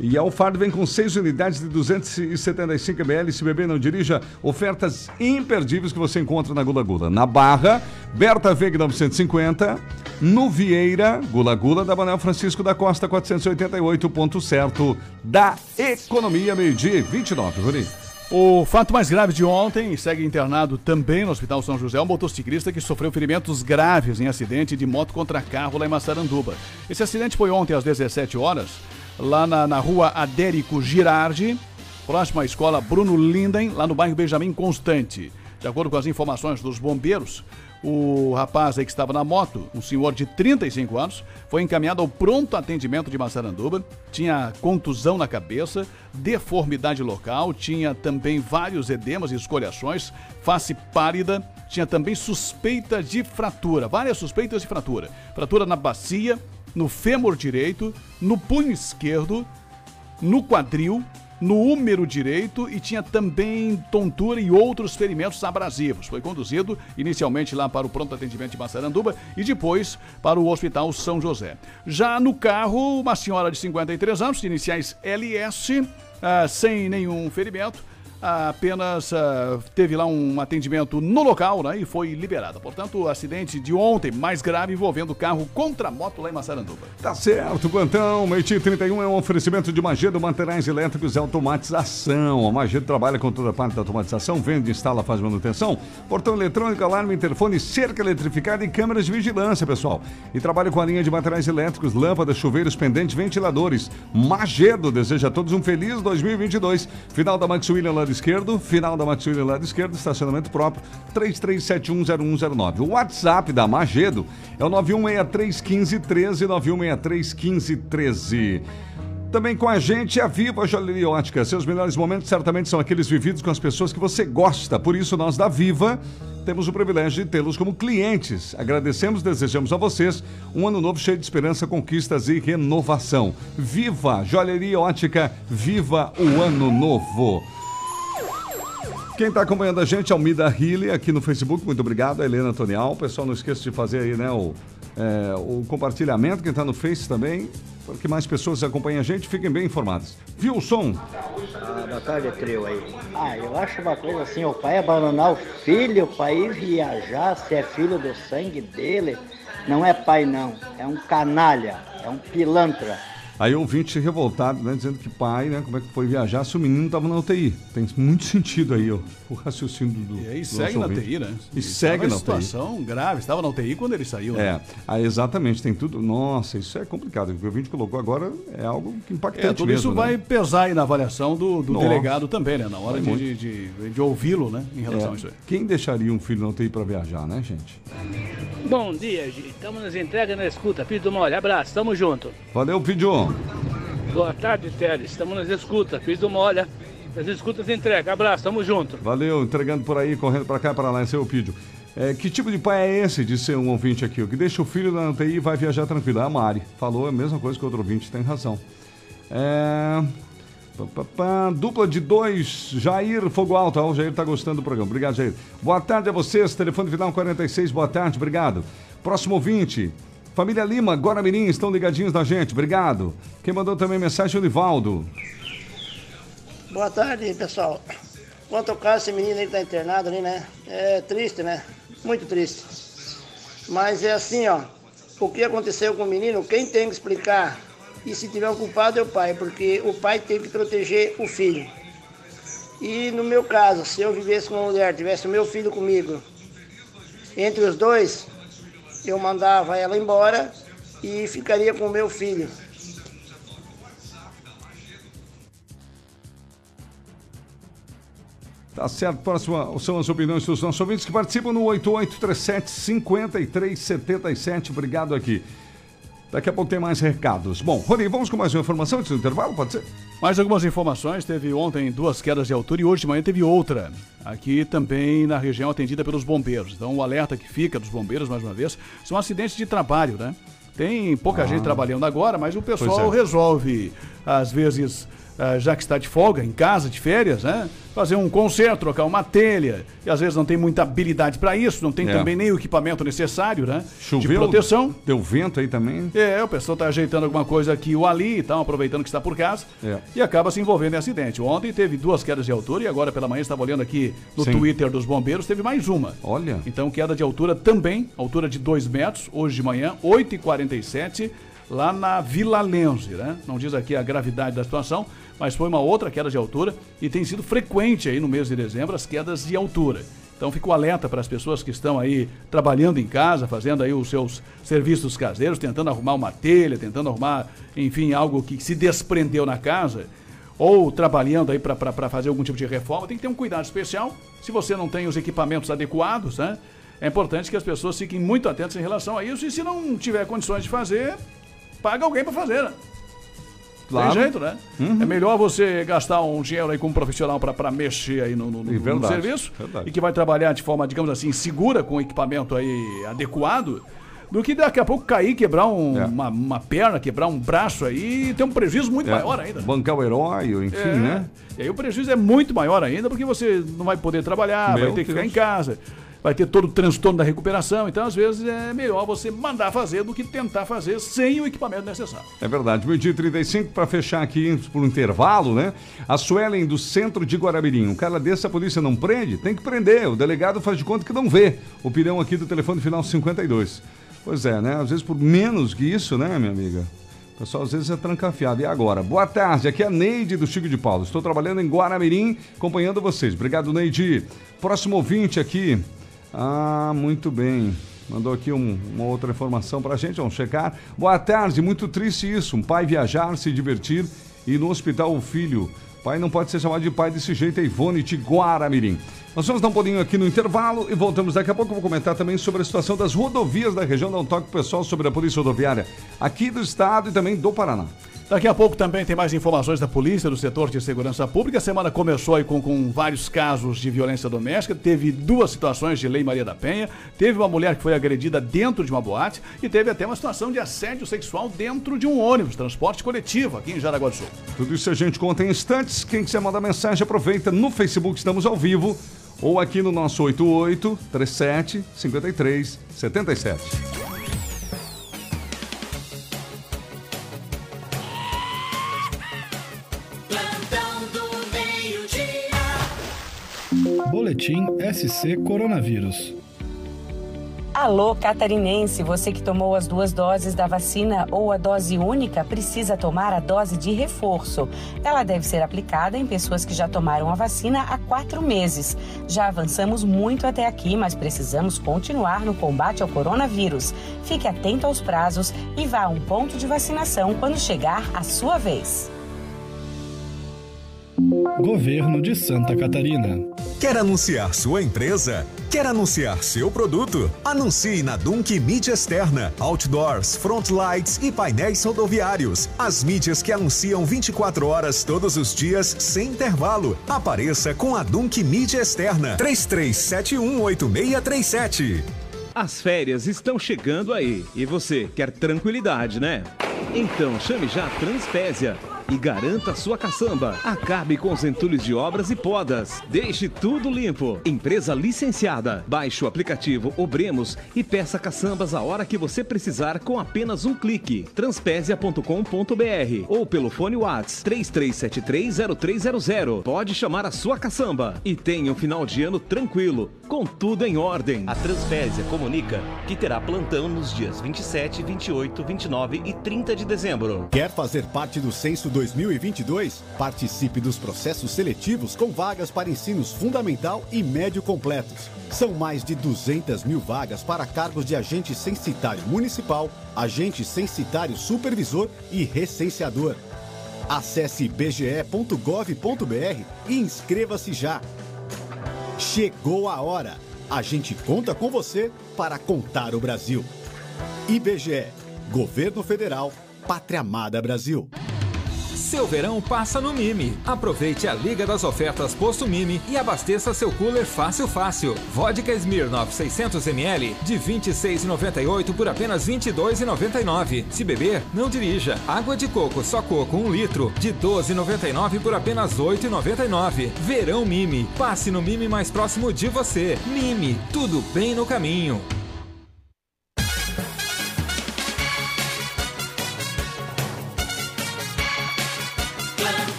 E a Fardo vem com 6 unidades de 275 ml. Se beber, não dirija. Ofertas imperdíveis que você encontra na Gula Gula. Na Barra, Berta Veg 950. No Vieira, Gula Gula da Manuel Francisco da Costa 488. Ponto certo da Economia, meio-dia e 29. Rony. O fato mais grave de ontem segue internado também no Hospital São José um motociclista que sofreu ferimentos graves em acidente de moto contra carro lá em Massaranduba. Esse acidente foi ontem às 17 horas, lá na, na rua Adérico Girardi, próximo à escola Bruno Linden, lá no bairro Benjamin Constante. De acordo com as informações dos bombeiros, o rapaz aí que estava na moto, um senhor de 35 anos, foi encaminhado ao pronto atendimento de Massaranduba, tinha contusão na cabeça, deformidade local, tinha também vários edemas e escoriações, face pálida, tinha também suspeita de fratura, várias suspeitas de fratura. Fratura na bacia, no fêmur direito, no punho esquerdo, no quadril, no húmero direito e tinha também tontura e outros ferimentos abrasivos. Foi conduzido inicialmente lá para o pronto atendimento de Massaranduba e depois para o Hospital São José. Já no carro, uma senhora de 53 anos, de iniciais LS, ah, sem nenhum ferimento, apenas ah, teve lá um atendimento no local né, e foi liberada. Portanto, acidente de ontem, mais grave, envolvendo carro contra moto lá em Massaranduba. Tá certo, Quantão. Meiti 31 é um oferecimento de Magedo Materiais Elétricos e Automatização. A Magedo trabalha com toda a parte da automatização, vende, instala, faz manutenção. Portão eletrônico, alarme, interfone, cerca eletrificada e câmeras de vigilância, pessoal. E trabalha com a linha de materiais elétricos, lâmpadas, chuveiros, pendentes, ventiladores. Magedo deseja a todos um feliz 2022. Final da Max William lado esquerdo, final da Matsuri lado esquerdo, estacionamento próprio, 33710109. O WhatsApp da Magedo é o 91631513, 91631513. Também com a gente a Viva Joalheria Ótica. Seus melhores momentos certamente são aqueles vividos com as pessoas que você gosta. Por isso, nós da Viva temos o privilégio de tê-los como clientes. Agradecemos, desejamos a vocês um ano novo cheio de esperança, conquistas e renovação. Viva Joalheria Ótica, viva o ano novo. Quem está acompanhando a gente, Almida Hille, aqui no Facebook, muito obrigado. A Helena Tonial. Pessoal, não esqueça de fazer aí, né, o, é, o compartilhamento. Quem está no Face também, para que mais pessoas acompanhem a gente, fiquem bem informadas. Viu o som? Ah, boa tarde, trio aí. Ah, eu acho uma coisa assim, o pai abandonar o filho para ir viajar, se é filho do sangue dele, não é pai não, é um canalha, é um pilantra. Aí ouvinte revoltado, né, dizendo que pai, né, como é que foi viajar se o menino estava na UTI. Tem muito sentido aí, ó, o raciocínio do. E aí do segue na ouvinte. UTI, né? E Ele segue na em UTI. situação grave, estava na UTI quando ele saiu. né? É, aí exatamente, tem tudo. Nossa, isso é complicado. O que o ouvinte colocou agora é algo que impactante É, tudo mesmo. isso vai né? pesar aí na avaliação do, do delegado também, né? Na hora Vai de, de, de- de ouvi-lo, né? Em relação É, a isso aí. Quem deixaria um filho na UTI para viajar, né, gente? Bom dia, Gi. Estamos nas entregas na escuta. Filho do Mole, abraço, tamo junto. Valeu, Pidio. Boa tarde, Teles. Estamos nas escutas. Filho do Mole, nas escutas entrega. Abraço, tamo junto. Valeu, entregando por aí, correndo para cá, para lá, esse é o Pidio. É, que tipo de pai é esse, disse um ouvinte aqui, o que deixa o filho na UTI e vai viajar tranquilo? É a Mari. Falou a mesma coisa que o outro ouvinte, tem razão. É... pá, pá, pá, Dupla de dois, Jair Fogo Alto. Ó, o Jair tá gostando do programa. Obrigado, Jair. Boa tarde a vocês. Telefone final 46, boa tarde, obrigado. Próximo ouvinte. Família Lima, Guaramirim, estão ligadinhos na gente, obrigado. Quem mandou também mensagem, o Livaldo. Boa tarde, pessoal. Quanto ao caso, esse menino que tá internado ali, né? É triste, né? Muito triste. Mas é assim, ó. O que aconteceu com o menino, quem tem que explicar? E se tiver um culpado é o pai, porque o pai tem que proteger o filho. E no meu caso, se eu vivesse com uma mulher, tivesse o meu filho comigo, entre os dois, eu mandava ela embora e ficaria com o meu filho. Tá certo, próxima são as opiniões dos nossos ouvintes que participam no 8837-5377. Obrigado aqui. Daqui a pouco tem mais recados. Bom, Rony, vamos com mais uma informação antes do intervalo, pode ser? Mais algumas informações. Teve ontem duas quedas de altura e hoje de manhã teve outra. Aqui também na região atendida pelos bombeiros. Então o alerta que fica dos bombeiros, mais uma vez, são acidentes de trabalho, né? Tem pouca Ah. gente trabalhando agora, mas o pessoal é. resolve, às vezes, já que está de folga, em casa, de férias, né? Fazer um conserto, trocar uma telha. E às vezes não tem muita habilidade para isso, não tem É. também nem o equipamento necessário, né? Choveu? De proteção. Deu vento aí também? É, o pessoal está ajeitando alguma coisa aqui ou ali e tal, aproveitando que está por casa É. e acaba se envolvendo em acidente. Ontem teve duas quedas de altura e agora pela manhã estava olhando aqui no Sim. Twitter dos bombeiros, teve mais uma. Olha. Então queda de altura também, altura de 2 metros, hoje de manhã, 8h47, lá na Vila Lenze, né? Não diz aqui a gravidade da situação, mas foi uma outra queda de altura e tem sido frequente aí no mês de dezembro as quedas de altura. Então fica o alerta para as pessoas que estão aí trabalhando em casa, fazendo aí os seus serviços caseiros, tentando arrumar uma telha, tentando arrumar, enfim, algo que se desprendeu na casa, ou trabalhando aí para fazer algum tipo de reforma, tem que ter um cuidado especial. Se você não tem os equipamentos adequados, né? É importante que as pessoas fiquem muito atentas em relação a isso e se não tiver condições de fazer, paga alguém para fazer, né? Claro. Tem jeito, né? Uhum. É melhor você gastar um dinheiro aí com um profissional para mexer aí no, no, no- É no verdade, serviço verdade. e que vai trabalhar de forma, digamos assim, segura, com equipamento aí adequado, do que daqui a pouco cair, quebrar um- uma, uma perna, quebrar um braço aí e ter um prejuízo muito É, maior ainda. Bancar o herói, enfim, É. né? E aí o prejuízo é muito maior ainda, porque você não vai poder trabalhar, Meu vai ter que ficar Deus. em casa, vai ter todo o transtorno da recuperação. Então, às vezes, é melhor você mandar fazer do que tentar fazer sem o equipamento necessário. É verdade. Meio dia e 35 para fechar aqui por um intervalo, né? A Suelen do centro de Guarabirim. Um cara desse a polícia não prende? Tem que prender. O delegado faz de conta que não vê. O pirão aqui do telefone final 52. Pois é, né? Às vezes por menos que isso, né, minha amiga? O pessoal às vezes é trancafiado. E agora? Boa tarde, aqui é a Neide do Chico de Paulo. Estou trabalhando em Guaramirim, acompanhando vocês. Obrigado, Neide. Próximo ouvinte aqui. Ah, muito bem. Mandou aqui um- uma outra informação pra gente, vamos checar. Boa tarde, muito triste isso. Um pai viajar, se divertir e no hospital o filho Pai não pode ser chamado de pai desse jeito, é Ivone de Guaramirim. Nós vamos dar um pulinho aqui no intervalo e voltamos daqui a pouco. Vou comentar também sobre a situação das rodovias da região, dar um toque pessoal sobre a Polícia Rodoviária aqui do estado e também do Paraná. Daqui a pouco também tem mais informações da polícia, do setor de segurança pública. A semana começou aí com, com vários casos de violência doméstica. Teve duas situações de Lei Maria da Penha. Teve uma mulher que foi agredida dentro de uma boate. E teve até uma situação de assédio sexual dentro de um ônibus, transporte coletivo, aqui em Jaraguá do Sul. Tudo isso a gente conta em instantes. Quem quiser mandar mensagem, aproveita no Facebook, estamos ao vivo. Ou aqui no nosso 88 37 53 77. Boletim SC Coronavírus. Alô, catarinense, você que tomou as duas doses da vacina ou a dose única precisa tomar a dose de reforço. Ela deve ser aplicada em pessoas que já tomaram a vacina há quatro meses. Já avançamos muito até aqui, mas precisamos continuar no combate ao coronavírus. Fique atento aos prazos e vá a um ponto de vacinação quando chegar a sua vez. Governo de Santa Catarina. Quer anunciar sua empresa? Quer anunciar seu produto? Anuncie na Dunk Mídia Externa, Outdoors, Frontlights e painéis rodoviários. As mídias que anunciam 24 horas todos os dias, sem intervalo. Apareça com a Dunk Mídia Externa. 33718637. As férias estão chegando aí e você quer tranquilidade, né? Então chame já a Transpésia e garanta sua caçamba. Acabe com os entulhos de obras e podas. Deixe tudo limpo. Empresa licenciada. Baixe o aplicativo Obremos e peça caçambas a hora que você precisar com apenas um clique. Transpésia.com.br ou pelo fone Whats 33730300. Pode chamar a sua caçamba e tenha um final de ano tranquilo, com tudo em ordem. A Transpésia comunica que terá plantão nos dias 27, 28, 29 e 30 de dezembro. Quer fazer parte do Censo 2022? Participe dos processos seletivos com vagas para ensinos fundamental e médio completos. São mais de 200 mil vagas para cargos de agente censitário municipal, agente censitário supervisor e recenseador. Acesse bge.gov.br e inscreva-se já. Chegou a hora! A gente conta com você para contar o Brasil. IBGE, Governo Federal, Pátria Amada Brasil. Seu verão passa no Mime. Aproveite a Liga das Ofertas Posto Mime e abasteça seu cooler fácil fácil. Vodka Smirnoff 600ml de R$ 26,98 por apenas R$ 22,99. Se beber, não dirija. Água de coco só coco 1 litro de R$ 12,99 por apenas R$ 8,99. Verão Mime. Passe no Mime mais próximo de você. Mime, tudo bem no caminho.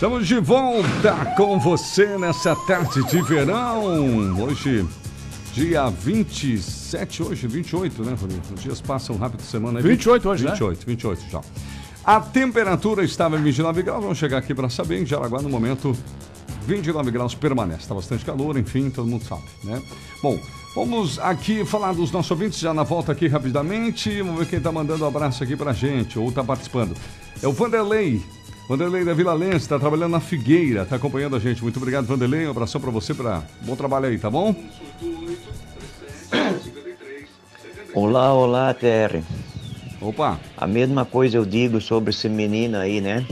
Estamos de volta com você nessa tarde de verão. Hoje, dia 27, hoje 28, né, Rodrigo? Os dias passam rápido semana. aí. 28 hoje, né? 28, 28 já. A temperatura estava em 29 graus, vamos chegar aqui para saber. Em Jaraguá, no momento, 29 graus permanece. Está bastante calor, enfim, todo mundo sabe, né? Bom, vamos aqui falar dos nossos ouvintes já na volta aqui rapidamente. Vamos ver quem está mandando um abraço aqui pra gente ou está participando. É o Vanderlei. Vanderlei da Vila Lense, está trabalhando na Figueira, está acompanhando a gente. Muito obrigado, Vanderlei. Um abração para você, para bom trabalho aí, tá bom? Olá, olá, TR. Opa. A mesma coisa eu digo sobre esse menino aí, né?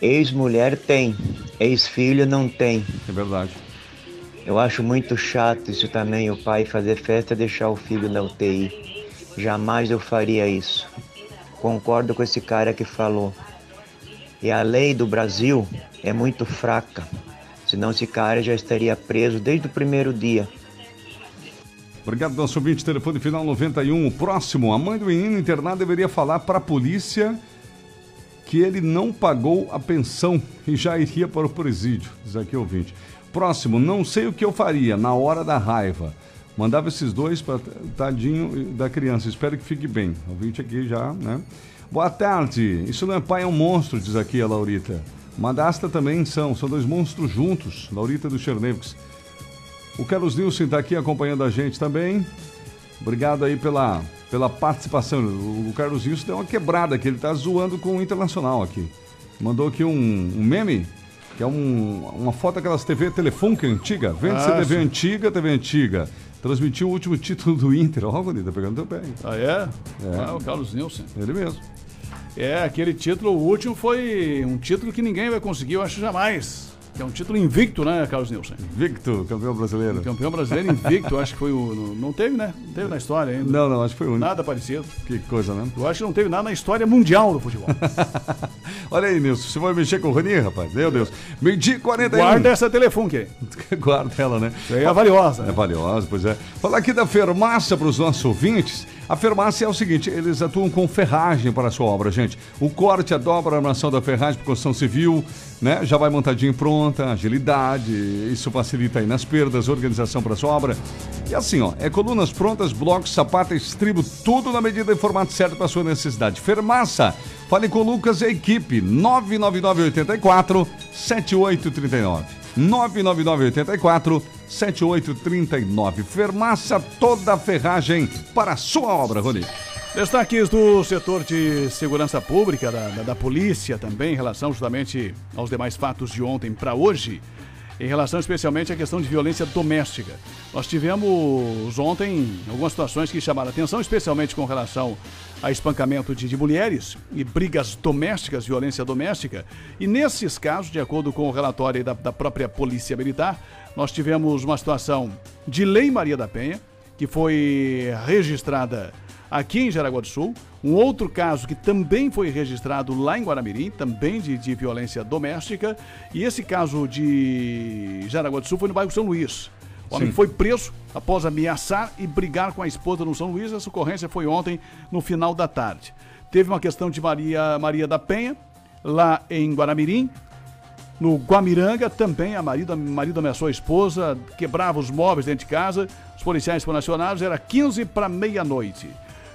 Ex-mulher tem, ex-filho não tem. É verdade. Eu acho muito chato isso também, o pai fazer festa e deixar o filho na UTI. Jamais eu faria isso. Concordo com esse cara que falou. E a lei do Brasil é muito fraca. Senão esse cara já estaria preso desde o primeiro dia. Obrigado, nosso ouvinte, telefone final 91. O próximo, a mãe do menino internado deveria falar para a polícia que ele não pagou a pensão e já iria para o presídio. Diz aqui o ouvinte. Próximo, não sei o que eu faria na hora da raiva. Mandava esses dois para tadinho da criança. Espero que fique bem. O ouvinte aqui já, né? Boa tarde. Isso não é pai, é um monstro, diz aqui a Laurita. Madasta também são, são dois monstros juntos. Laurita do Chernevics. O Carlos Nilson está aqui acompanhando a gente também. Obrigado aí pela, pela participação. O, o Carlos Wilson deu uma quebrada aqui, ele tá zoando com o Internacional aqui. Mandou aqui um, um meme, que é um- uma foto daquelas TV Telefônica antiga. Vende-se Ah, TV sim. antiga, TV antiga. Transmitiu o último título do Inter. Ó, bonito, tá pegando teu pé. Ah, é? É. Ah, o Carlos Nilson. Ele mesmo. É, aquele título, o último foi um título que ninguém vai conseguir, eu acho, jamais. Que é um título invicto, né, Carlos Nilson? Victor, campeão brasileiro. Campeão brasileiro invicto, acho que foi o. Não teve, né? Não teve na história ainda. Não, não, acho que foi o único. Nada parecido. Que coisa, né? Eu acho que não teve nada na história mundial do futebol. Olha aí, Nilson, você vai mexer com o Rony, rapaz? Meu Deus. Meio-dia e 41. Guarda essa telefone. Guarda ela, né? Isso aí é valiosa. É valiosa, pois é. Falar aqui da Fermácia para os nossos ouvintes. A Fermácia é o seguinte, eles atuam com ferragem para a sua obra, gente. O corte, a dobra, a armação da ferragem para construção civil, né? Já vai montadinho pronta, agilidade, isso facilita aí nas perdas, organização para a sua obra. E assim, ó, é colunas prontas, blocos, sapata, estribo, tudo na medida e formato certo para a sua necessidade. Fermaça, fale com o Lucas e a equipe, 99984 7839. 99984 7839. Fermaça toda a ferragem para a sua obra, Rony. Destaques do setor de segurança pública, da, da, da polícia também, em relação justamente aos demais fatos de ontem para hoje, em relação especialmente à questão de violência doméstica. Nós tivemos ontem algumas situações que chamaram atenção, especialmente com relação a espancamento de, de mulheres e brigas domésticas, violência doméstica. E nesses casos, de acordo com o relatório da, da própria Polícia Militar, nós tivemos uma situação de Lei Maria da Penha, que foi registrada aqui em Jaraguá do Sul. Um outro caso que também foi registrado lá em Guaramirim, também de, de violência doméstica. E esse caso de Jaraguá do Sul foi no bairro São Luís. O homem Sim. foi preso após ameaçar e brigar com a esposa no São Luís. Essa ocorrência foi ontem, no final da tarde. Teve uma questão de Maria, Maria da Penha, lá em Guaramirim. No Guamiranga, também, a marido, marido ameaçou a esposa, quebrava os móveis dentro de casa. Os policiais foram acionados, era 15 para meia-noite.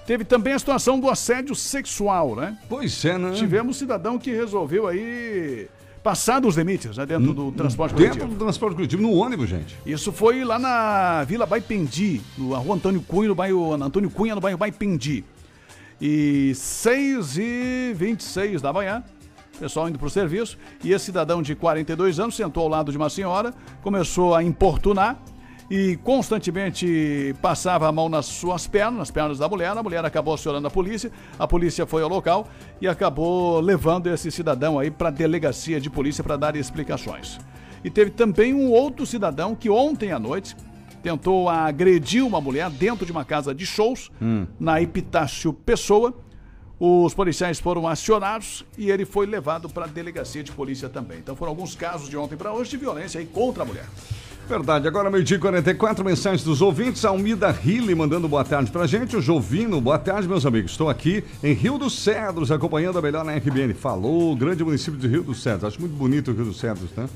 Teve também a situação do assédio sexual, né? Pois é, né? Tivemos um cidadão que resolveu aí passar dos limites, né? Dentro do transporte Dentro coletivo. do transporte coletivo, no ônibus, gente. Isso foi lá na Vila Baipendi, na rua Antônio Cunha, no bairro Antônio Cunha, no bairro Baipendi. E 6 e 26 da manhã, pessoal indo para o serviço, e esse cidadão de 42 anos sentou ao lado de uma senhora, começou a importunar e constantemente passava a mão nas suas pernas, nas pernas da mulher. A mulher acabou acionando a polícia, a polícia foi ao local e acabou levando esse cidadão aí para a delegacia de polícia para dar explicações. E teve também um outro cidadão que ontem à noite tentou agredir uma mulher dentro de uma casa de shows na Epitácio Pessoa. Os policiais foram acionados e ele foi levado para a delegacia de polícia também. Então foram alguns casos de ontem para hoje de violência aí contra a mulher. Verdade, agora meio-dia e 44, mensagens dos ouvintes. Almida Rilli mandando boa tarde pra gente. O Jovino, boa tarde, meus amigos. Estou aqui em Rio dos Cedros, acompanhando a melhor na RBN. Falou, grande município de Rio dos Cedros. Acho muito bonito o Rio dos Cedros, né?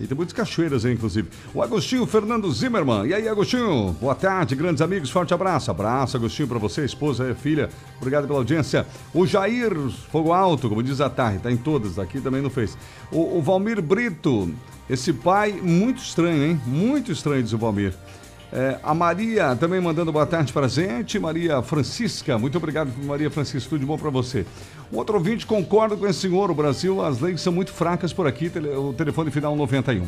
E tem muitas cachoeiras aí, inclusive. O Agostinho Fernando Zimmermann. E aí, Agostinho? Boa tarde, grandes amigos. Forte abraço. Abraço, Agostinho, pra você, esposa e filha. Obrigado pela audiência. O Jair Fogo Alto, como diz a Tarde, tá em todas, aqui também não fez. O, o Valmir Brito. Esse pai, muito estranho, hein? Muito estranho, diz o Valmir. É, a Maria também mandando boa tarde pra gente. Maria Francisca, muito obrigado, Maria Francisca, tudo de bom pra você. Um outro ouvinte concorda com esse senhor. O Brasil, as leis são muito fracas por aqui. O telefone final 91.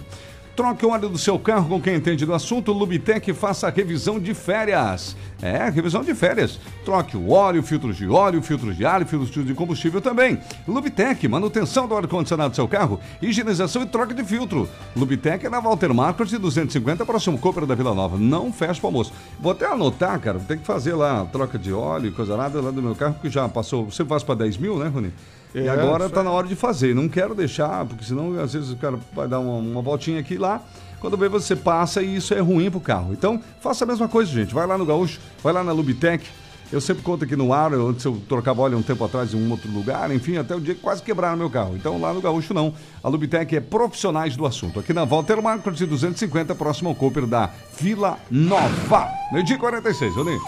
Troque o óleo do seu carro com quem entende do assunto. Lubitec faça a revisão de férias. É, revisão de férias. Troque o óleo, filtros de óleo, filtros de ar, filtros de combustível também. Lubitec, manutenção do ar-condicionado do seu carro, higienização e troca de filtro. Lubitec é na Walter Marcos de 250, próximo Cooper da Vila Nova. Não fecha o almoço. Vou até anotar, cara, tem que fazer lá troca de óleo e coisa nada lá do meu carro, porque já passou. Você faz para 10 mil, né, Rony? E É, agora isso tá na hora de fazer. Não quero deixar, porque senão às vezes o cara vai dar uma, uma voltinha aqui e lá. Quando vê, você passa e isso é ruim pro carro. Então, faça a mesma coisa, gente. Vai lá no Gaúcho, vai lá na Lubitec. Eu sempre conto aqui no ar, antes eu trocava óleo um tempo atrás em um outro lugar, enfim, até o dia que quase quebraram meu carro. Então lá no Gaúcho não. A Lubitec é profissionais do assunto. Aqui na Walter Marcos de 250, próximo ao Cooper da Vila Nova. Meio dia e 46, Rony.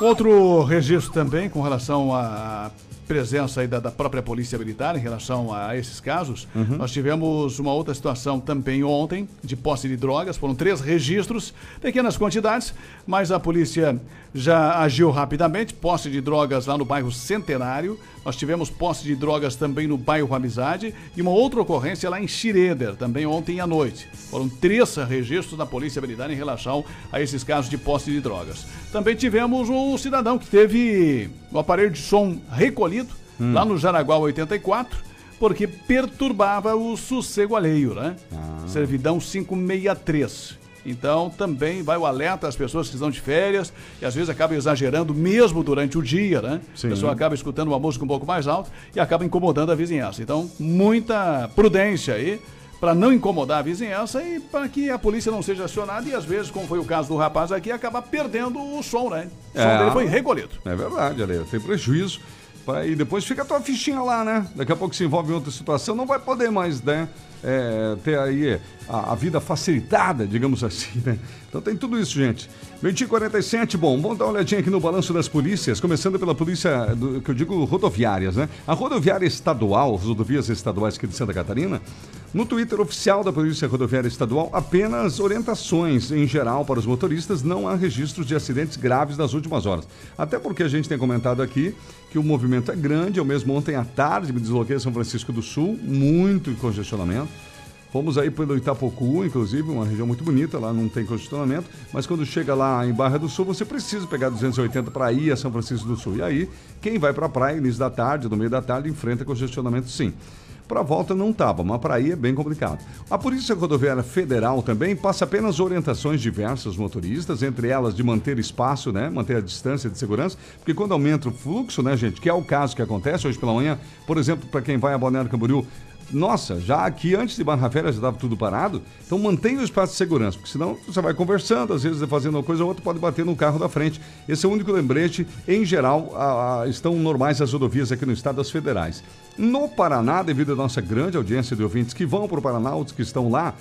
Outro registro também com relação a presença aí da, da própria Polícia Militar em relação a esses casos. Uhum. Nós tivemos uma outra situação também ontem, de posse de drogas. Foram três registros, pequenas quantidades, mas a polícia já agiu rapidamente. Posse de drogas lá no bairro Centenário. Nós tivemos posse de drogas também no bairro Amizade. E uma outra ocorrência lá em Schroeder, também ontem à noite. Foram três registros da Polícia Militar em relação a esses casos de posse de drogas. Também tivemos o cidadão que teve o aparelho de som recolhido Hum. lá no Jaraguá 84, porque perturbava o sossego alheio, né? Ah. Servidão 563. Então também vai o alerta às pessoas que estão de férias e às vezes acabam exagerando mesmo durante o dia, né? Sim. A pessoa acaba escutando uma música um pouco mais alta e acaba incomodando a vizinhança. Então, muita prudência aí para não incomodar a vizinhança e para que a polícia não seja acionada e às vezes, como foi o caso do rapaz aqui, acabar perdendo o som, né? O som É. dele foi recolhido. É verdade, Ale, tem prejuízo. E depois fica a tua fichinha lá, né? Daqui a pouco se envolve em outra situação, não vai poder mais, né? é, ter aí a, a vida facilitada, digamos assim, né? Então tem tudo isso, gente. 20 47, bom, vamos dar uma olhadinha aqui no balanço das polícias, começando pela polícia, do- que eu digo rodoviárias, né? A rodoviária estadual, as rodovias estaduais aqui de Santa Catarina, no Twitter oficial da Polícia Rodoviária Estadual, apenas orientações em geral para os motoristas, não há registros de acidentes graves nas últimas horas. Até porque a gente tem comentado aqui que o movimento é grande, eu mesmo ontem à tarde me desloquei a São Francisco do Sul, muito congestionamento. Fomos aí pelo Itapocu, inclusive, uma região muito bonita, lá não tem congestionamento, mas quando chega lá em Barra do Sul, você precisa pegar 280 para ir a São Francisco do Sul. E aí, quem vai para a praia, início da tarde, no meio da tarde, enfrenta congestionamento sim. Para volta não estava, mas para ir é bem complicado. A Polícia Rodoviária Federal também passa apenas orientações diversas aos motoristas, entre elas de manter espaço, né, manter a distância de segurança, porque quando aumenta o fluxo, né, gente, que é o caso que acontece hoje pela manhã, por exemplo, para quem vai a Balneário Camboriú, nossa, já aqui antes de Barra Fera já estava tudo parado, então mantenha o espaço de segurança, porque senão você vai conversando, às vezes fazendo uma coisa ou outra, pode bater no carro da frente. Esse é o único lembrete. Em geral, a- a- estão normais as rodovias aqui no estado das federais. No Paraná, devido à nossa grande audiência de ouvintes que vão para o Paraná, outros que estão lá,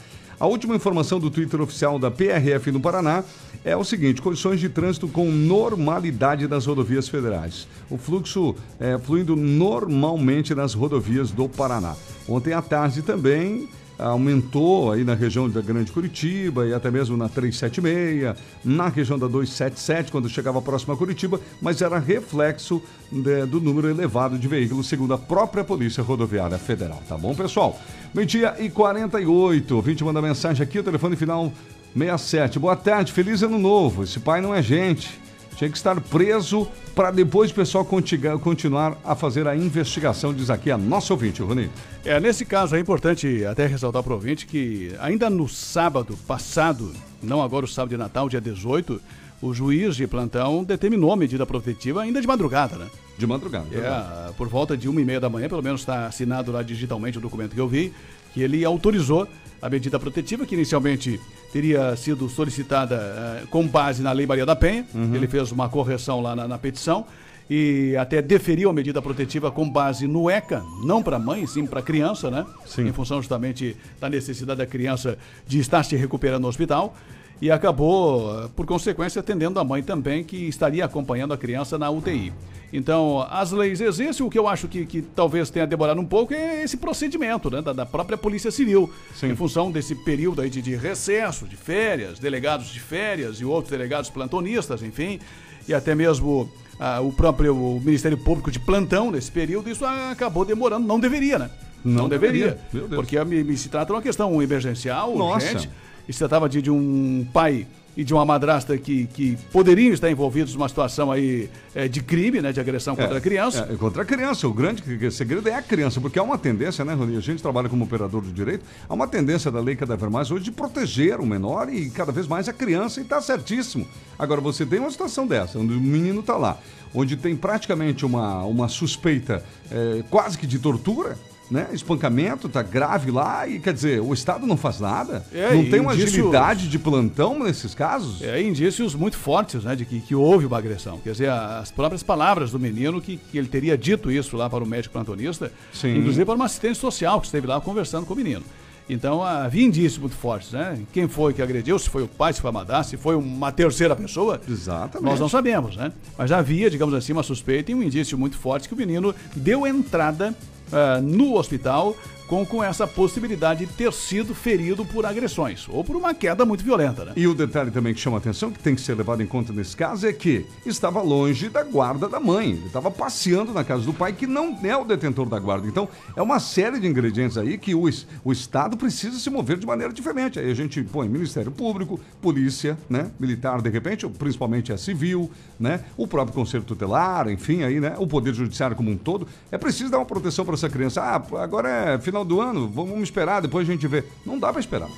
a última informação do Twitter oficial da PRF no Paraná é o seguinte: condições de trânsito com normalidade nas rodovias federais. O fluxo é, fluindo normalmente nas rodovias do Paraná. Ontem à tarde também aumentou aí na região da Grande Curitiba e até mesmo na 376, na região da 277, quando chegava próximo a Curitiba, mas era reflexo do número elevado de veículos, segundo a própria Polícia Rodoviária Federal. Tá bom, pessoal? Meio-dia e 48. O ouvinte manda mensagem aqui, o telefone final 67. Boa tarde, feliz ano novo. Esse pai não é gente. Tinha que estar preso para depois o pessoal continuar a fazer a investigação, diz aqui a nossa ouvinte, Rony. É, nesse caso é importante até ressaltar para o ouvinte que ainda no sábado passado, não agora o sábado de Natal, dia 18, o juiz de plantão determinou a medida protetiva ainda de madrugada, né? De madrugada, verdade. É, por volta de uma e meia da manhã, pelo menos está assinado lá digitalmente o documento que eu vi, que ele autorizou a medida protetiva, que inicialmente teria sido solicitada eh, com base na Lei Maria da Penha. Uhum. Ele fez uma correção lá na, na petição e até deferiu a medida protetiva com base no ECA, não para mãe, sim para criança, né? Sim. Em função justamente da necessidade da criança de estar se recuperando no hospital. E acabou, por consequência, atendendo a mãe também, que estaria acompanhando a criança na UTI. Então, as leis existem, o que eu acho que, que talvez tenha demorado um pouco é esse procedimento né, da, da própria Polícia Civil, em função desse período aí de, de recesso, de férias, delegados de férias e outros delegados plantonistas, enfim, e até mesmo ah, o próprio Ministério Público de plantão nesse período, isso acabou demorando, não deveria, né? Não deveria, deveria, Deus. porque me, me se trata de uma questão emergencial, Nossa. urgente, se tratava de, de um pai e de uma madrasta que, que poderiam estar envolvidos numa situação aí eh, de crime, né, de agressão contra a criança. É, contra a criança. O grande segredo é a criança, porque há uma tendência, né, Rony? A gente trabalha como operador de direito, há uma tendência da lei cada vez mais hoje de proteger o menor e cada vez mais a criança, e está certíssimo. Agora, você tem uma situação dessa, onde o menino está lá, onde tem praticamente uma, uma suspeita é, quase que de tortura. Né? Espancamento, tá grave lá e quer dizer, o Estado não faz nada? É, não tem uma indícios- agilidade de plantão nesses casos? É, indícios muito fortes, né, de que, que houve uma agressão. Quer dizer, as próprias palavras do menino que, que ele teria dito isso lá para o médico plantonista, Sim. inclusive para uma assistente social que esteve lá conversando com o menino. Então havia indícios muito fortes, né? Quem foi que agrediu, se foi o pai, se foi a madrasta, se foi uma terceira pessoa. Exatamente. Nós não sabemos, né? Mas havia, digamos assim, uma suspeita e um indício muito forte que o menino deu entrada ah, no hospital com, com essa possibilidade de ter sido ferido por agressões ou por uma queda muito violenta, né? E o detalhe também que chama atenção, que tem que ser levado em conta nesse caso, é que estava longe da guarda da mãe. Ele estava passeando na casa do pai, que não é o detentor da guarda. Então, é uma série de ingredientes aí que o, o Estado precisa se mover de maneira diferente. Aí a gente põe Ministério Público, Polícia, né? Militar, de repente, principalmente a civil, né? O próprio Conselho Tutelar, enfim, aí, né? O Poder Judiciário como um todo. É preciso dar uma proteção para essa criança. Ah, agora é final do ano, vamos esperar, depois a gente vê. Não dá para esperar.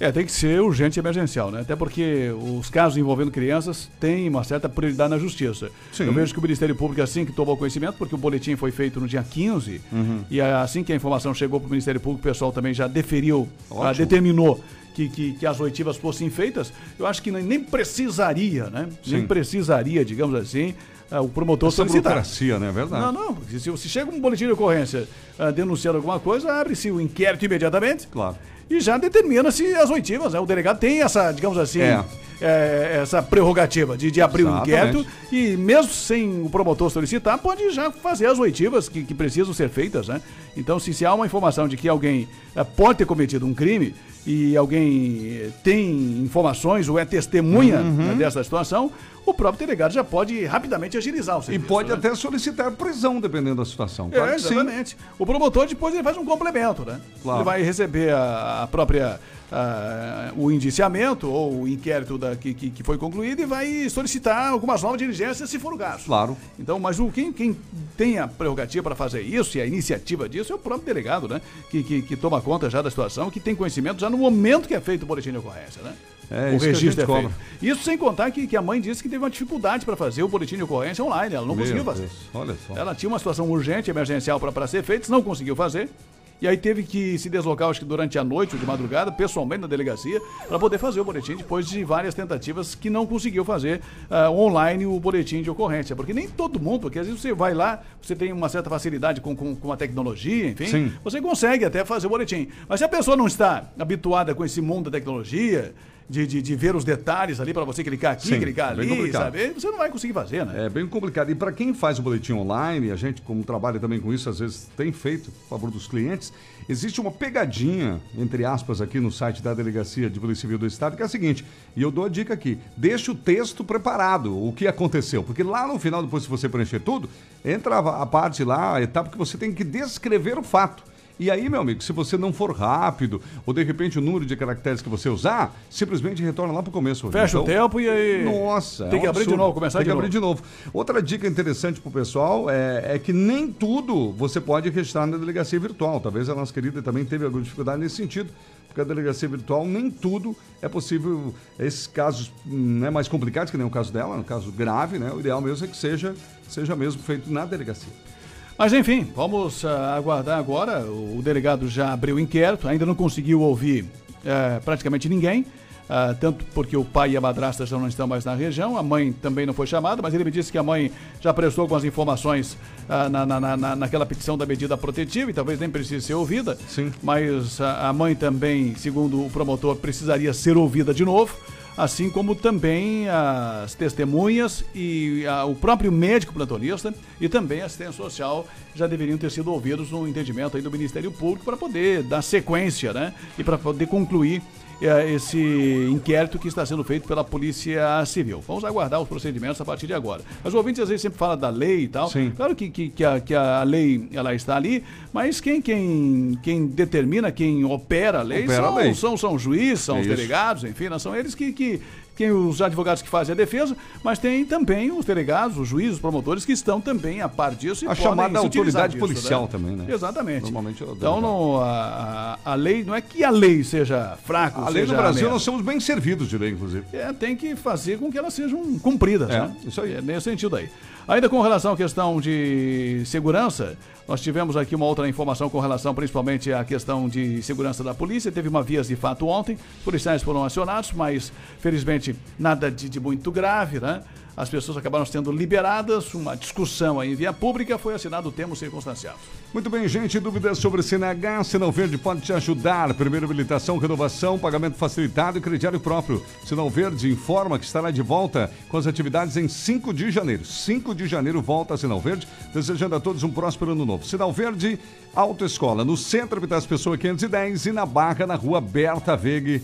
É, tem que ser urgente e emergencial, né? Até porque os casos envolvendo crianças têm uma certa prioridade na justiça. Sim. Eu vejo que o Ministério Público, assim que tomou conhecimento, porque o boletim foi feito no dia 15, Uhum. e assim que a informação chegou para o Ministério Público, o pessoal também já deferiu, determinou que, que, que as oitivas fossem feitas. Eu acho que nem, nem precisaria, né? Nem Sim. precisaria, digamos assim, o promotor Essa solicitar. burocracia, né? É verdade. Não, não. Se, se chega um boletim de ocorrência ah, denunciando alguma coisa, abre-se o inquérito imediatamente. Claro. E já determina-se as oitivas, né? O delegado tem essa, digamos assim, É. é, essa prerrogativa de, de abrir o Exatamente. inquérito e mesmo sem o promotor solicitar, pode já fazer as oitivas que, que precisam ser feitas, né? Então, se, se há uma informação de que alguém eh, pode ter cometido um crime e alguém eh, tem informações ou é testemunha Uhum. né, dessa situação, o próprio delegado já pode rapidamente agilizar o E serviço. pode né? até solicitar prisão, dependendo da situação. Claro É, que sim. exatamente. O promotor depois ele faz um complemento, né? Claro. Ele vai receber a, a própria a- o indiciamento ou o inquérito da- que, que, que foi concluído e vai solicitar algumas novas diligências se for o caso. Claro. Então, mas o, quem, quem tem a prerrogativa para fazer isso e a iniciativa disso é o próprio delegado, né? Que, que, que toma conta já da situação, que tem conhecimento já no momento que é feito o boletim de ocorrência, né? É, o registro é cobra. Isso sem contar que, que a mãe disse que teve uma dificuldade para fazer o boletim de ocorrência online, ela não Meu conseguiu fazer. Deus, Olha só. Ela tinha uma situação urgente, emergencial para ser feita, não conseguiu fazer. E aí teve que se deslocar, acho que durante a noite ou de madrugada, pessoalmente na delegacia, para poder fazer o boletim, depois de várias tentativas que não conseguiu fazer ah, online o boletim de ocorrência. Porque nem todo mundo, porque às vezes você vai lá, você tem uma certa facilidade com, com, com a tecnologia, enfim, Sim. você consegue até fazer o boletim. Mas se a pessoa não está habituada com esse mundo da tecnologia, de, de, de ver os detalhes ali para você clicar aqui, Sim, clicar é ali, complicado. sabe? Você não vai conseguir fazer, né? É bem complicado. E para quem faz o boletim online, a gente, como trabalha também com isso, às vezes tem feito a favor dos clientes, existe uma pegadinha, entre aspas, aqui no site da Delegacia de Polícia Civil do Estado, que é a seguinte, e eu dou a dica aqui, deixa o texto preparado, o que aconteceu, porque lá no final, depois se você preencher tudo, entra a parte lá, a etapa que você tem que descrever o fato. E aí, meu amigo, se você não for rápido, ou de repente o número de caracteres que você usar, simplesmente retorna lá pro começo. Fecha o Então, tempo e aí. Nossa, Tem é que um abrir de absurdo. novo, começar Tem de que novo. abrir de novo. Outra dica interessante pro pessoal é, é que nem tudo você pode registrar na delegacia virtual. Talvez a nossa querida também teve alguma dificuldade nesse sentido, porque a delegacia virtual nem tudo é possível. Esses casos né, mais complicados, que nem o caso dela, um caso grave, né? O ideal mesmo é que seja, seja mesmo feito na delegacia. Mas enfim, vamos ah, aguardar agora. O, o delegado já abriu o inquérito, ainda não conseguiu ouvir eh, praticamente ninguém. ah, tanto porque o pai e a madrasta já não estão mais na região, a mãe também não foi chamada, mas ele me disse que a mãe já prestou algumas informações na, na, na- na- naquela petição da medida protetiva e talvez nem precise ser ouvida. Sim. Mas a, a mãe também, segundo o promotor, precisaria ser ouvida de novo. Assim como também as testemunhas e ah, o próprio médico plantonista e também a assistência social já deveriam ter sido ouvidos no entendimento aí do Ministério Público para poder dar sequência, né? E para poder concluir esse inquérito que está sendo feito pela Polícia Civil. Vamos aguardar os procedimentos a partir de agora. Mas o ouvinte às vezes sempre fala da lei e tal. Sim. Claro que, que, que a, que a lei ela está ali, mas quem, quem, quem determina, quem opera a lei, Opera a são, lei. são, são os juízes, são É os isso. delegados, enfim, são eles que, que, que os advogados que fazem a defesa, mas tem também os delegados, os juízes, os promotores que estão também a par disso e A chamada autoridade disso, policial né? também, né? Exatamente. Normalmente é então não, a, a lei, não é que a lei seja fraca, A lei no Brasil, nós somos bem servidos de lei, inclusive. É, tem que fazer com que elas sejam cumpridas, É, né? isso aí. É nesse sentido aí. Ainda com relação à questão de segurança, nós tivemos aqui uma outra informação com relação principalmente à questão de segurança da polícia. Teve uma vias de fato ontem, policiais foram acionados, mas felizmente nada de, de muito grave, né? as pessoas acabaram sendo liberadas, uma discussão aí em via pública, foi assinado o termo circunstanciado. Muito bem, gente. Dúvidas sobre CNH? Sinal Verde pode te ajudar. Primeira habilitação, renovação, pagamento facilitado e crediário próprio. Sinal Verde informa que estará de volta com as atividades em 5 de janeiro. 5 de janeiro volta a Sinal Verde, desejando a todos um próspero ano novo. Sinal Verde, Autoescola, no centro Habitat Pessoa 510 e na Barra, na rua Berta Vegue.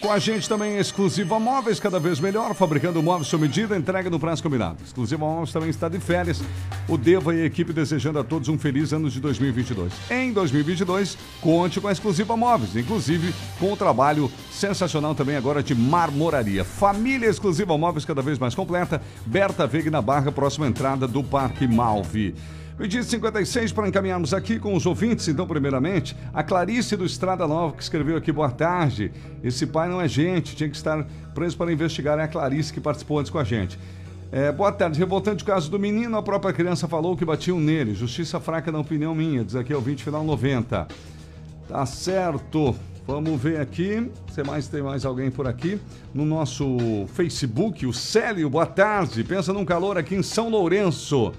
Com a gente também Exclusiva Móveis, cada vez melhor, fabricando móveis sob medida, entrega no prazo combinado. Exclusiva Móveis também está de férias. O Deva e a equipe desejando a todos um feliz ano de 2022. Em 2022, conte com a Exclusiva Móveis, inclusive com o trabalho sensacional também agora de marmoraria. Família Exclusiva Móveis cada vez mais completa. Berta Veg na Barra, próxima entrada do Parque Malvi. Meio-dia 56 para encaminharmos aqui com os ouvintes. Então, primeiramente, a Clarice do Estrada Nova que escreveu aqui: boa tarde. Esse pai não é gente, tinha que estar preso para investigar. É a Clarice que participou antes com a gente. É, boa tarde. Revoltante o caso do menino, a própria criança falou que batiam nele. Justiça fraca na opinião minha, diz aqui o 20 final 90. Tá certo. Vamos ver aqui. Se mais tem mais alguém por aqui no nosso Facebook, o Célio, boa tarde. Pensa num calor aqui em São Lourenço.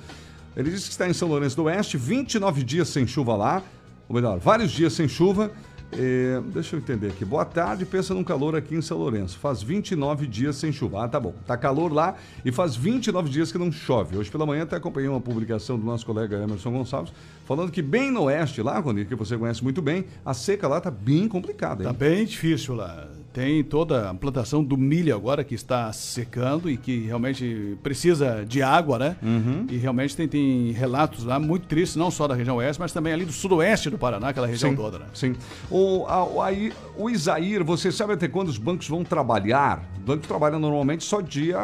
Ele disse que está em São Lourenço do Oeste, 29 dias sem chuva lá, ou melhor, vários dias sem chuva. É, deixa eu entender aqui. Boa tarde, pensa num calor aqui em São Lourenço. Faz 29 dias sem chuva. Ah, tá bom. Tá calor lá e faz 29 dias que não chove. Hoje pela manhã até acompanhei uma publicação do nosso colega Emerson Gonçalves, falando que bem no oeste lá, Rony, que você conhece muito bem, a seca lá tá bem complicada. Tá Hein? bem difícil lá. Tem toda a plantação do milho agora que está secando e que realmente precisa de água, né? Uhum. E realmente tem, tem relatos lá muito tristes, não só da região oeste, mas também ali do sudoeste do Paraná, aquela região Sim, toda, né? sim. O, a- o, aí, o Isair, você sabe até quando os bancos vão trabalhar? O banco trabalha normalmente só dia,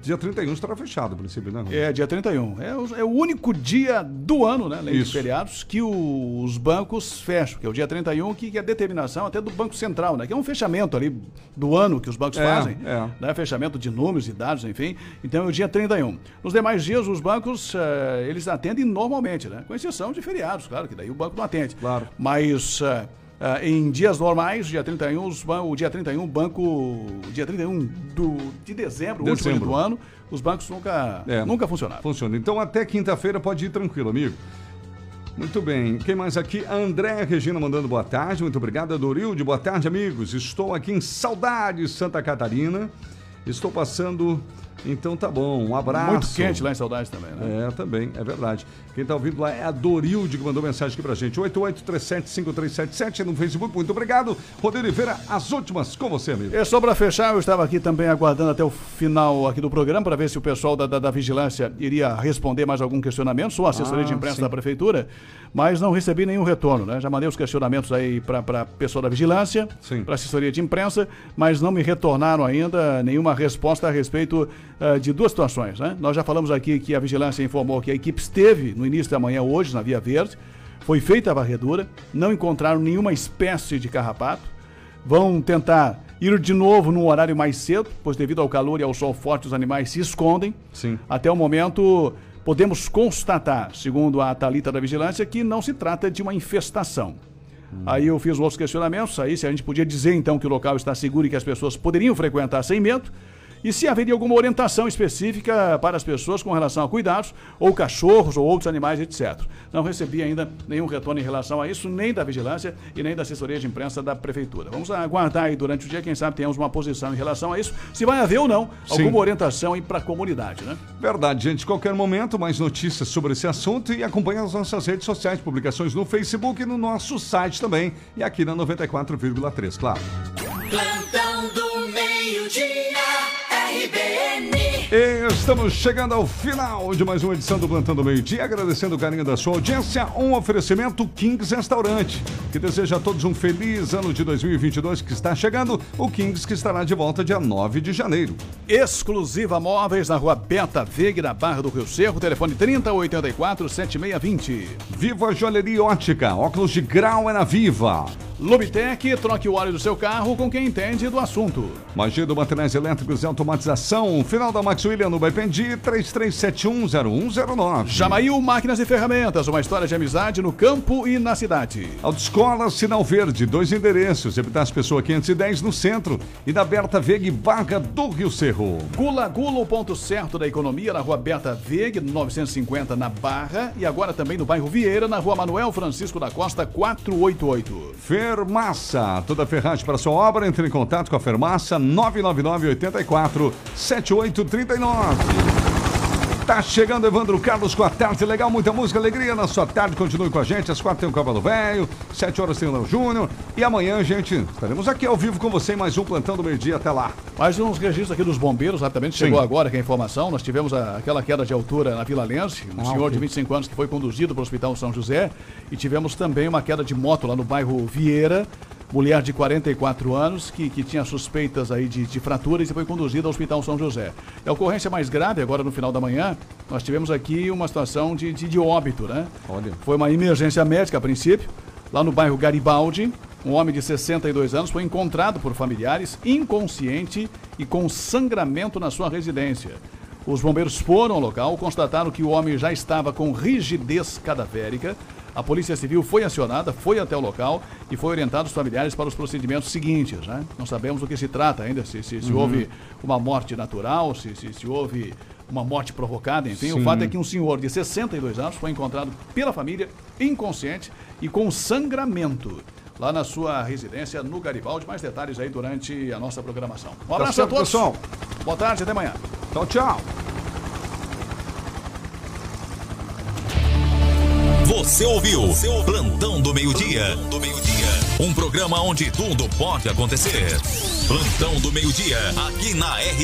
dia 31 estará fechado, a princípio, né? É, dia 31. É o, é o único dia do ano, né, além dos Isso. feriados, que os bancos fecham, que é o dia 31, que, que é a determinação até do Banco Central, né? Que é um fechamento ali do ano que os bancos É, fazem, é. né? Fechamento de números e dados, enfim. Então é o dia 31. Nos demais dias, os bancos, eh, eles atendem normalmente, né? Com exceção de feriados, claro, que daí o banco não atende. Claro. Mas... eh, eh, em dias normais, dia 31, os o dia 31, banco. Dia 31 do, de dezembro, o último dia Dezembro. do ano, os bancos nunca, É. nunca funcionaram. Funciona. Então até quinta-feira pode ir tranquilo, amigo. Muito bem. Quem mais aqui? André Regina mandando boa tarde. Muito obrigado, Dorilde. Boa tarde, amigos. Estou aqui em Saudade, Santa Catarina. Estou passando. Então tá bom. Um abraço. Muito quente lá em Saudade também, né? É, também, é verdade. Quem tá ouvindo lá é a Dorilde que mandou mensagem aqui pra gente. 88375377 no Facebook. Muito obrigado. Rodrigo Oliveira, as últimas com você, amigo. E só para fechar, eu estava aqui também aguardando até o final aqui do programa para ver se o pessoal da, da, da vigilância iria responder mais algum questionamento. Sou assessoria Ah, de imprensa sim. da prefeitura, mas não recebi nenhum retorno, né? Já mandei os questionamentos aí para pessoal da vigilância, para assessoria de imprensa, mas não me retornaram ainda nenhuma resposta a respeito ah, de duas situações, né? Nós já falamos aqui que a vigilância informou que a equipe esteve no início da manhã hoje na Via Verde, foi feita a varredura, não encontraram nenhuma espécie de carrapato vão tentar ir de novo num horário mais cedo, pois devido ao calor e ao sol forte os animais se escondem. Sim. Até o momento podemos constatar, segundo a Talita da Vigilância, que não se trata de uma infestação. Aí eu fiz outros questionamentos, aí se a gente podia dizer então que o local está seguro e que as pessoas poderiam frequentar sem medo. E se haveria alguma orientação específica para as pessoas com relação a cuidados, ou cachorros, ou outros animais, etc. Não recebi ainda nenhum retorno em relação a isso, nem da vigilância e nem da assessoria de imprensa da prefeitura. Vamos aguardar aí durante o dia, quem sabe tenhamos uma posição em relação a isso, se vai haver ou não Sim. alguma orientação aí para a comunidade, né? Verdade, gente. Qualquer momento, mais notícias sobre esse assunto e acompanhe as nossas redes sociais, publicações no Facebook e no nosso site também. E aqui na 94,3, claro. Plantão do estamos chegando ao final de mais uma edição do Plantão do Meio Dia, agradecendo o carinho da sua audiência, um oferecimento Kings Restaurante, que deseja a todos um feliz ano de 2022 que está chegando, o Kings que estará de volta dia 9 de janeiro. Exclusiva Móveis na rua Beta Veg, na Barra do Rio Cerro, telefone 3084 7620. Viva Joalheria Ótica, óculos de grau é na Viva. Lubitec, troque o óleo do seu carro com quem entende do assunto. Magia do Materiais Elétricos e Automatização. Final da Max William no Baipendi, 33710109. Jamail Máquinas e Ferramentas, uma história de amizade no campo e na cidade. Autoescola Sinal Verde, dois endereços. Epitácio Pessoa 510 no centro e na Berta Veg Barra do Rio Cerro. Gula Gula, o ponto certo da economia, na rua Berta Veg, 950 na Barra. E agora também no bairro Vieira, na rua Manuel Francisco da Costa, 488. Fermassa, toda ferragem para sua obra, entre em contato com a Fermassa 999 84 7839. Tá chegando Evandro Carlos com a tarde legal, muita música, alegria na sua tarde. Continue com a gente. Às quatro tem o Cavalo Velho, sete horas tem o Léo Júnior. E amanhã, gente, estaremos aqui ao vivo com você em mais um plantão do meio-dia. Até lá. Mais uns registros aqui dos bombeiros, rapidamente Sim. chegou agora que a informação. Nós tivemos a- aquela queda de altura na Vila Lense, um Ah, senhor ok. de 25 anos que foi conduzido para o Hospital São José. E tivemos também uma queda de moto lá no bairro Vieira. Mulher de 44 anos que, que tinha suspeitas aí de, de fraturas e foi conduzida ao Hospital São José. E a ocorrência mais grave, agora no final da manhã, nós tivemos aqui uma situação de, de, de óbito, né? Olha. Foi uma emergência médica a princípio, lá no bairro Garibaldi. Um homem de 62 anos foi encontrado por familiares inconsciente e com sangramento na sua residência. Os bombeiros foram ao local, constataram que o homem já estava com rigidez cadavérica. A Polícia Civil foi acionada, foi até o local e foi orientado os familiares para os procedimentos seguintes. Né? Não sabemos do que se trata ainda, se, se, se Uhum. houve uma morte natural, se, se, se houve uma morte provocada, enfim. O Sim. fato é que um senhor de 62 anos foi encontrado pela família, inconsciente e com sangramento. Lá na sua residência no Garibaldi. Mais detalhes aí durante a nossa programação. Um Tá abraço certo, a todos. pessoal. Boa tarde, até amanhã. Tchau, tchau. Você ouviu Plantão do Meio-Dia. Um programa onde tudo pode acontecer. Plantão do Meio-Dia, aqui na R.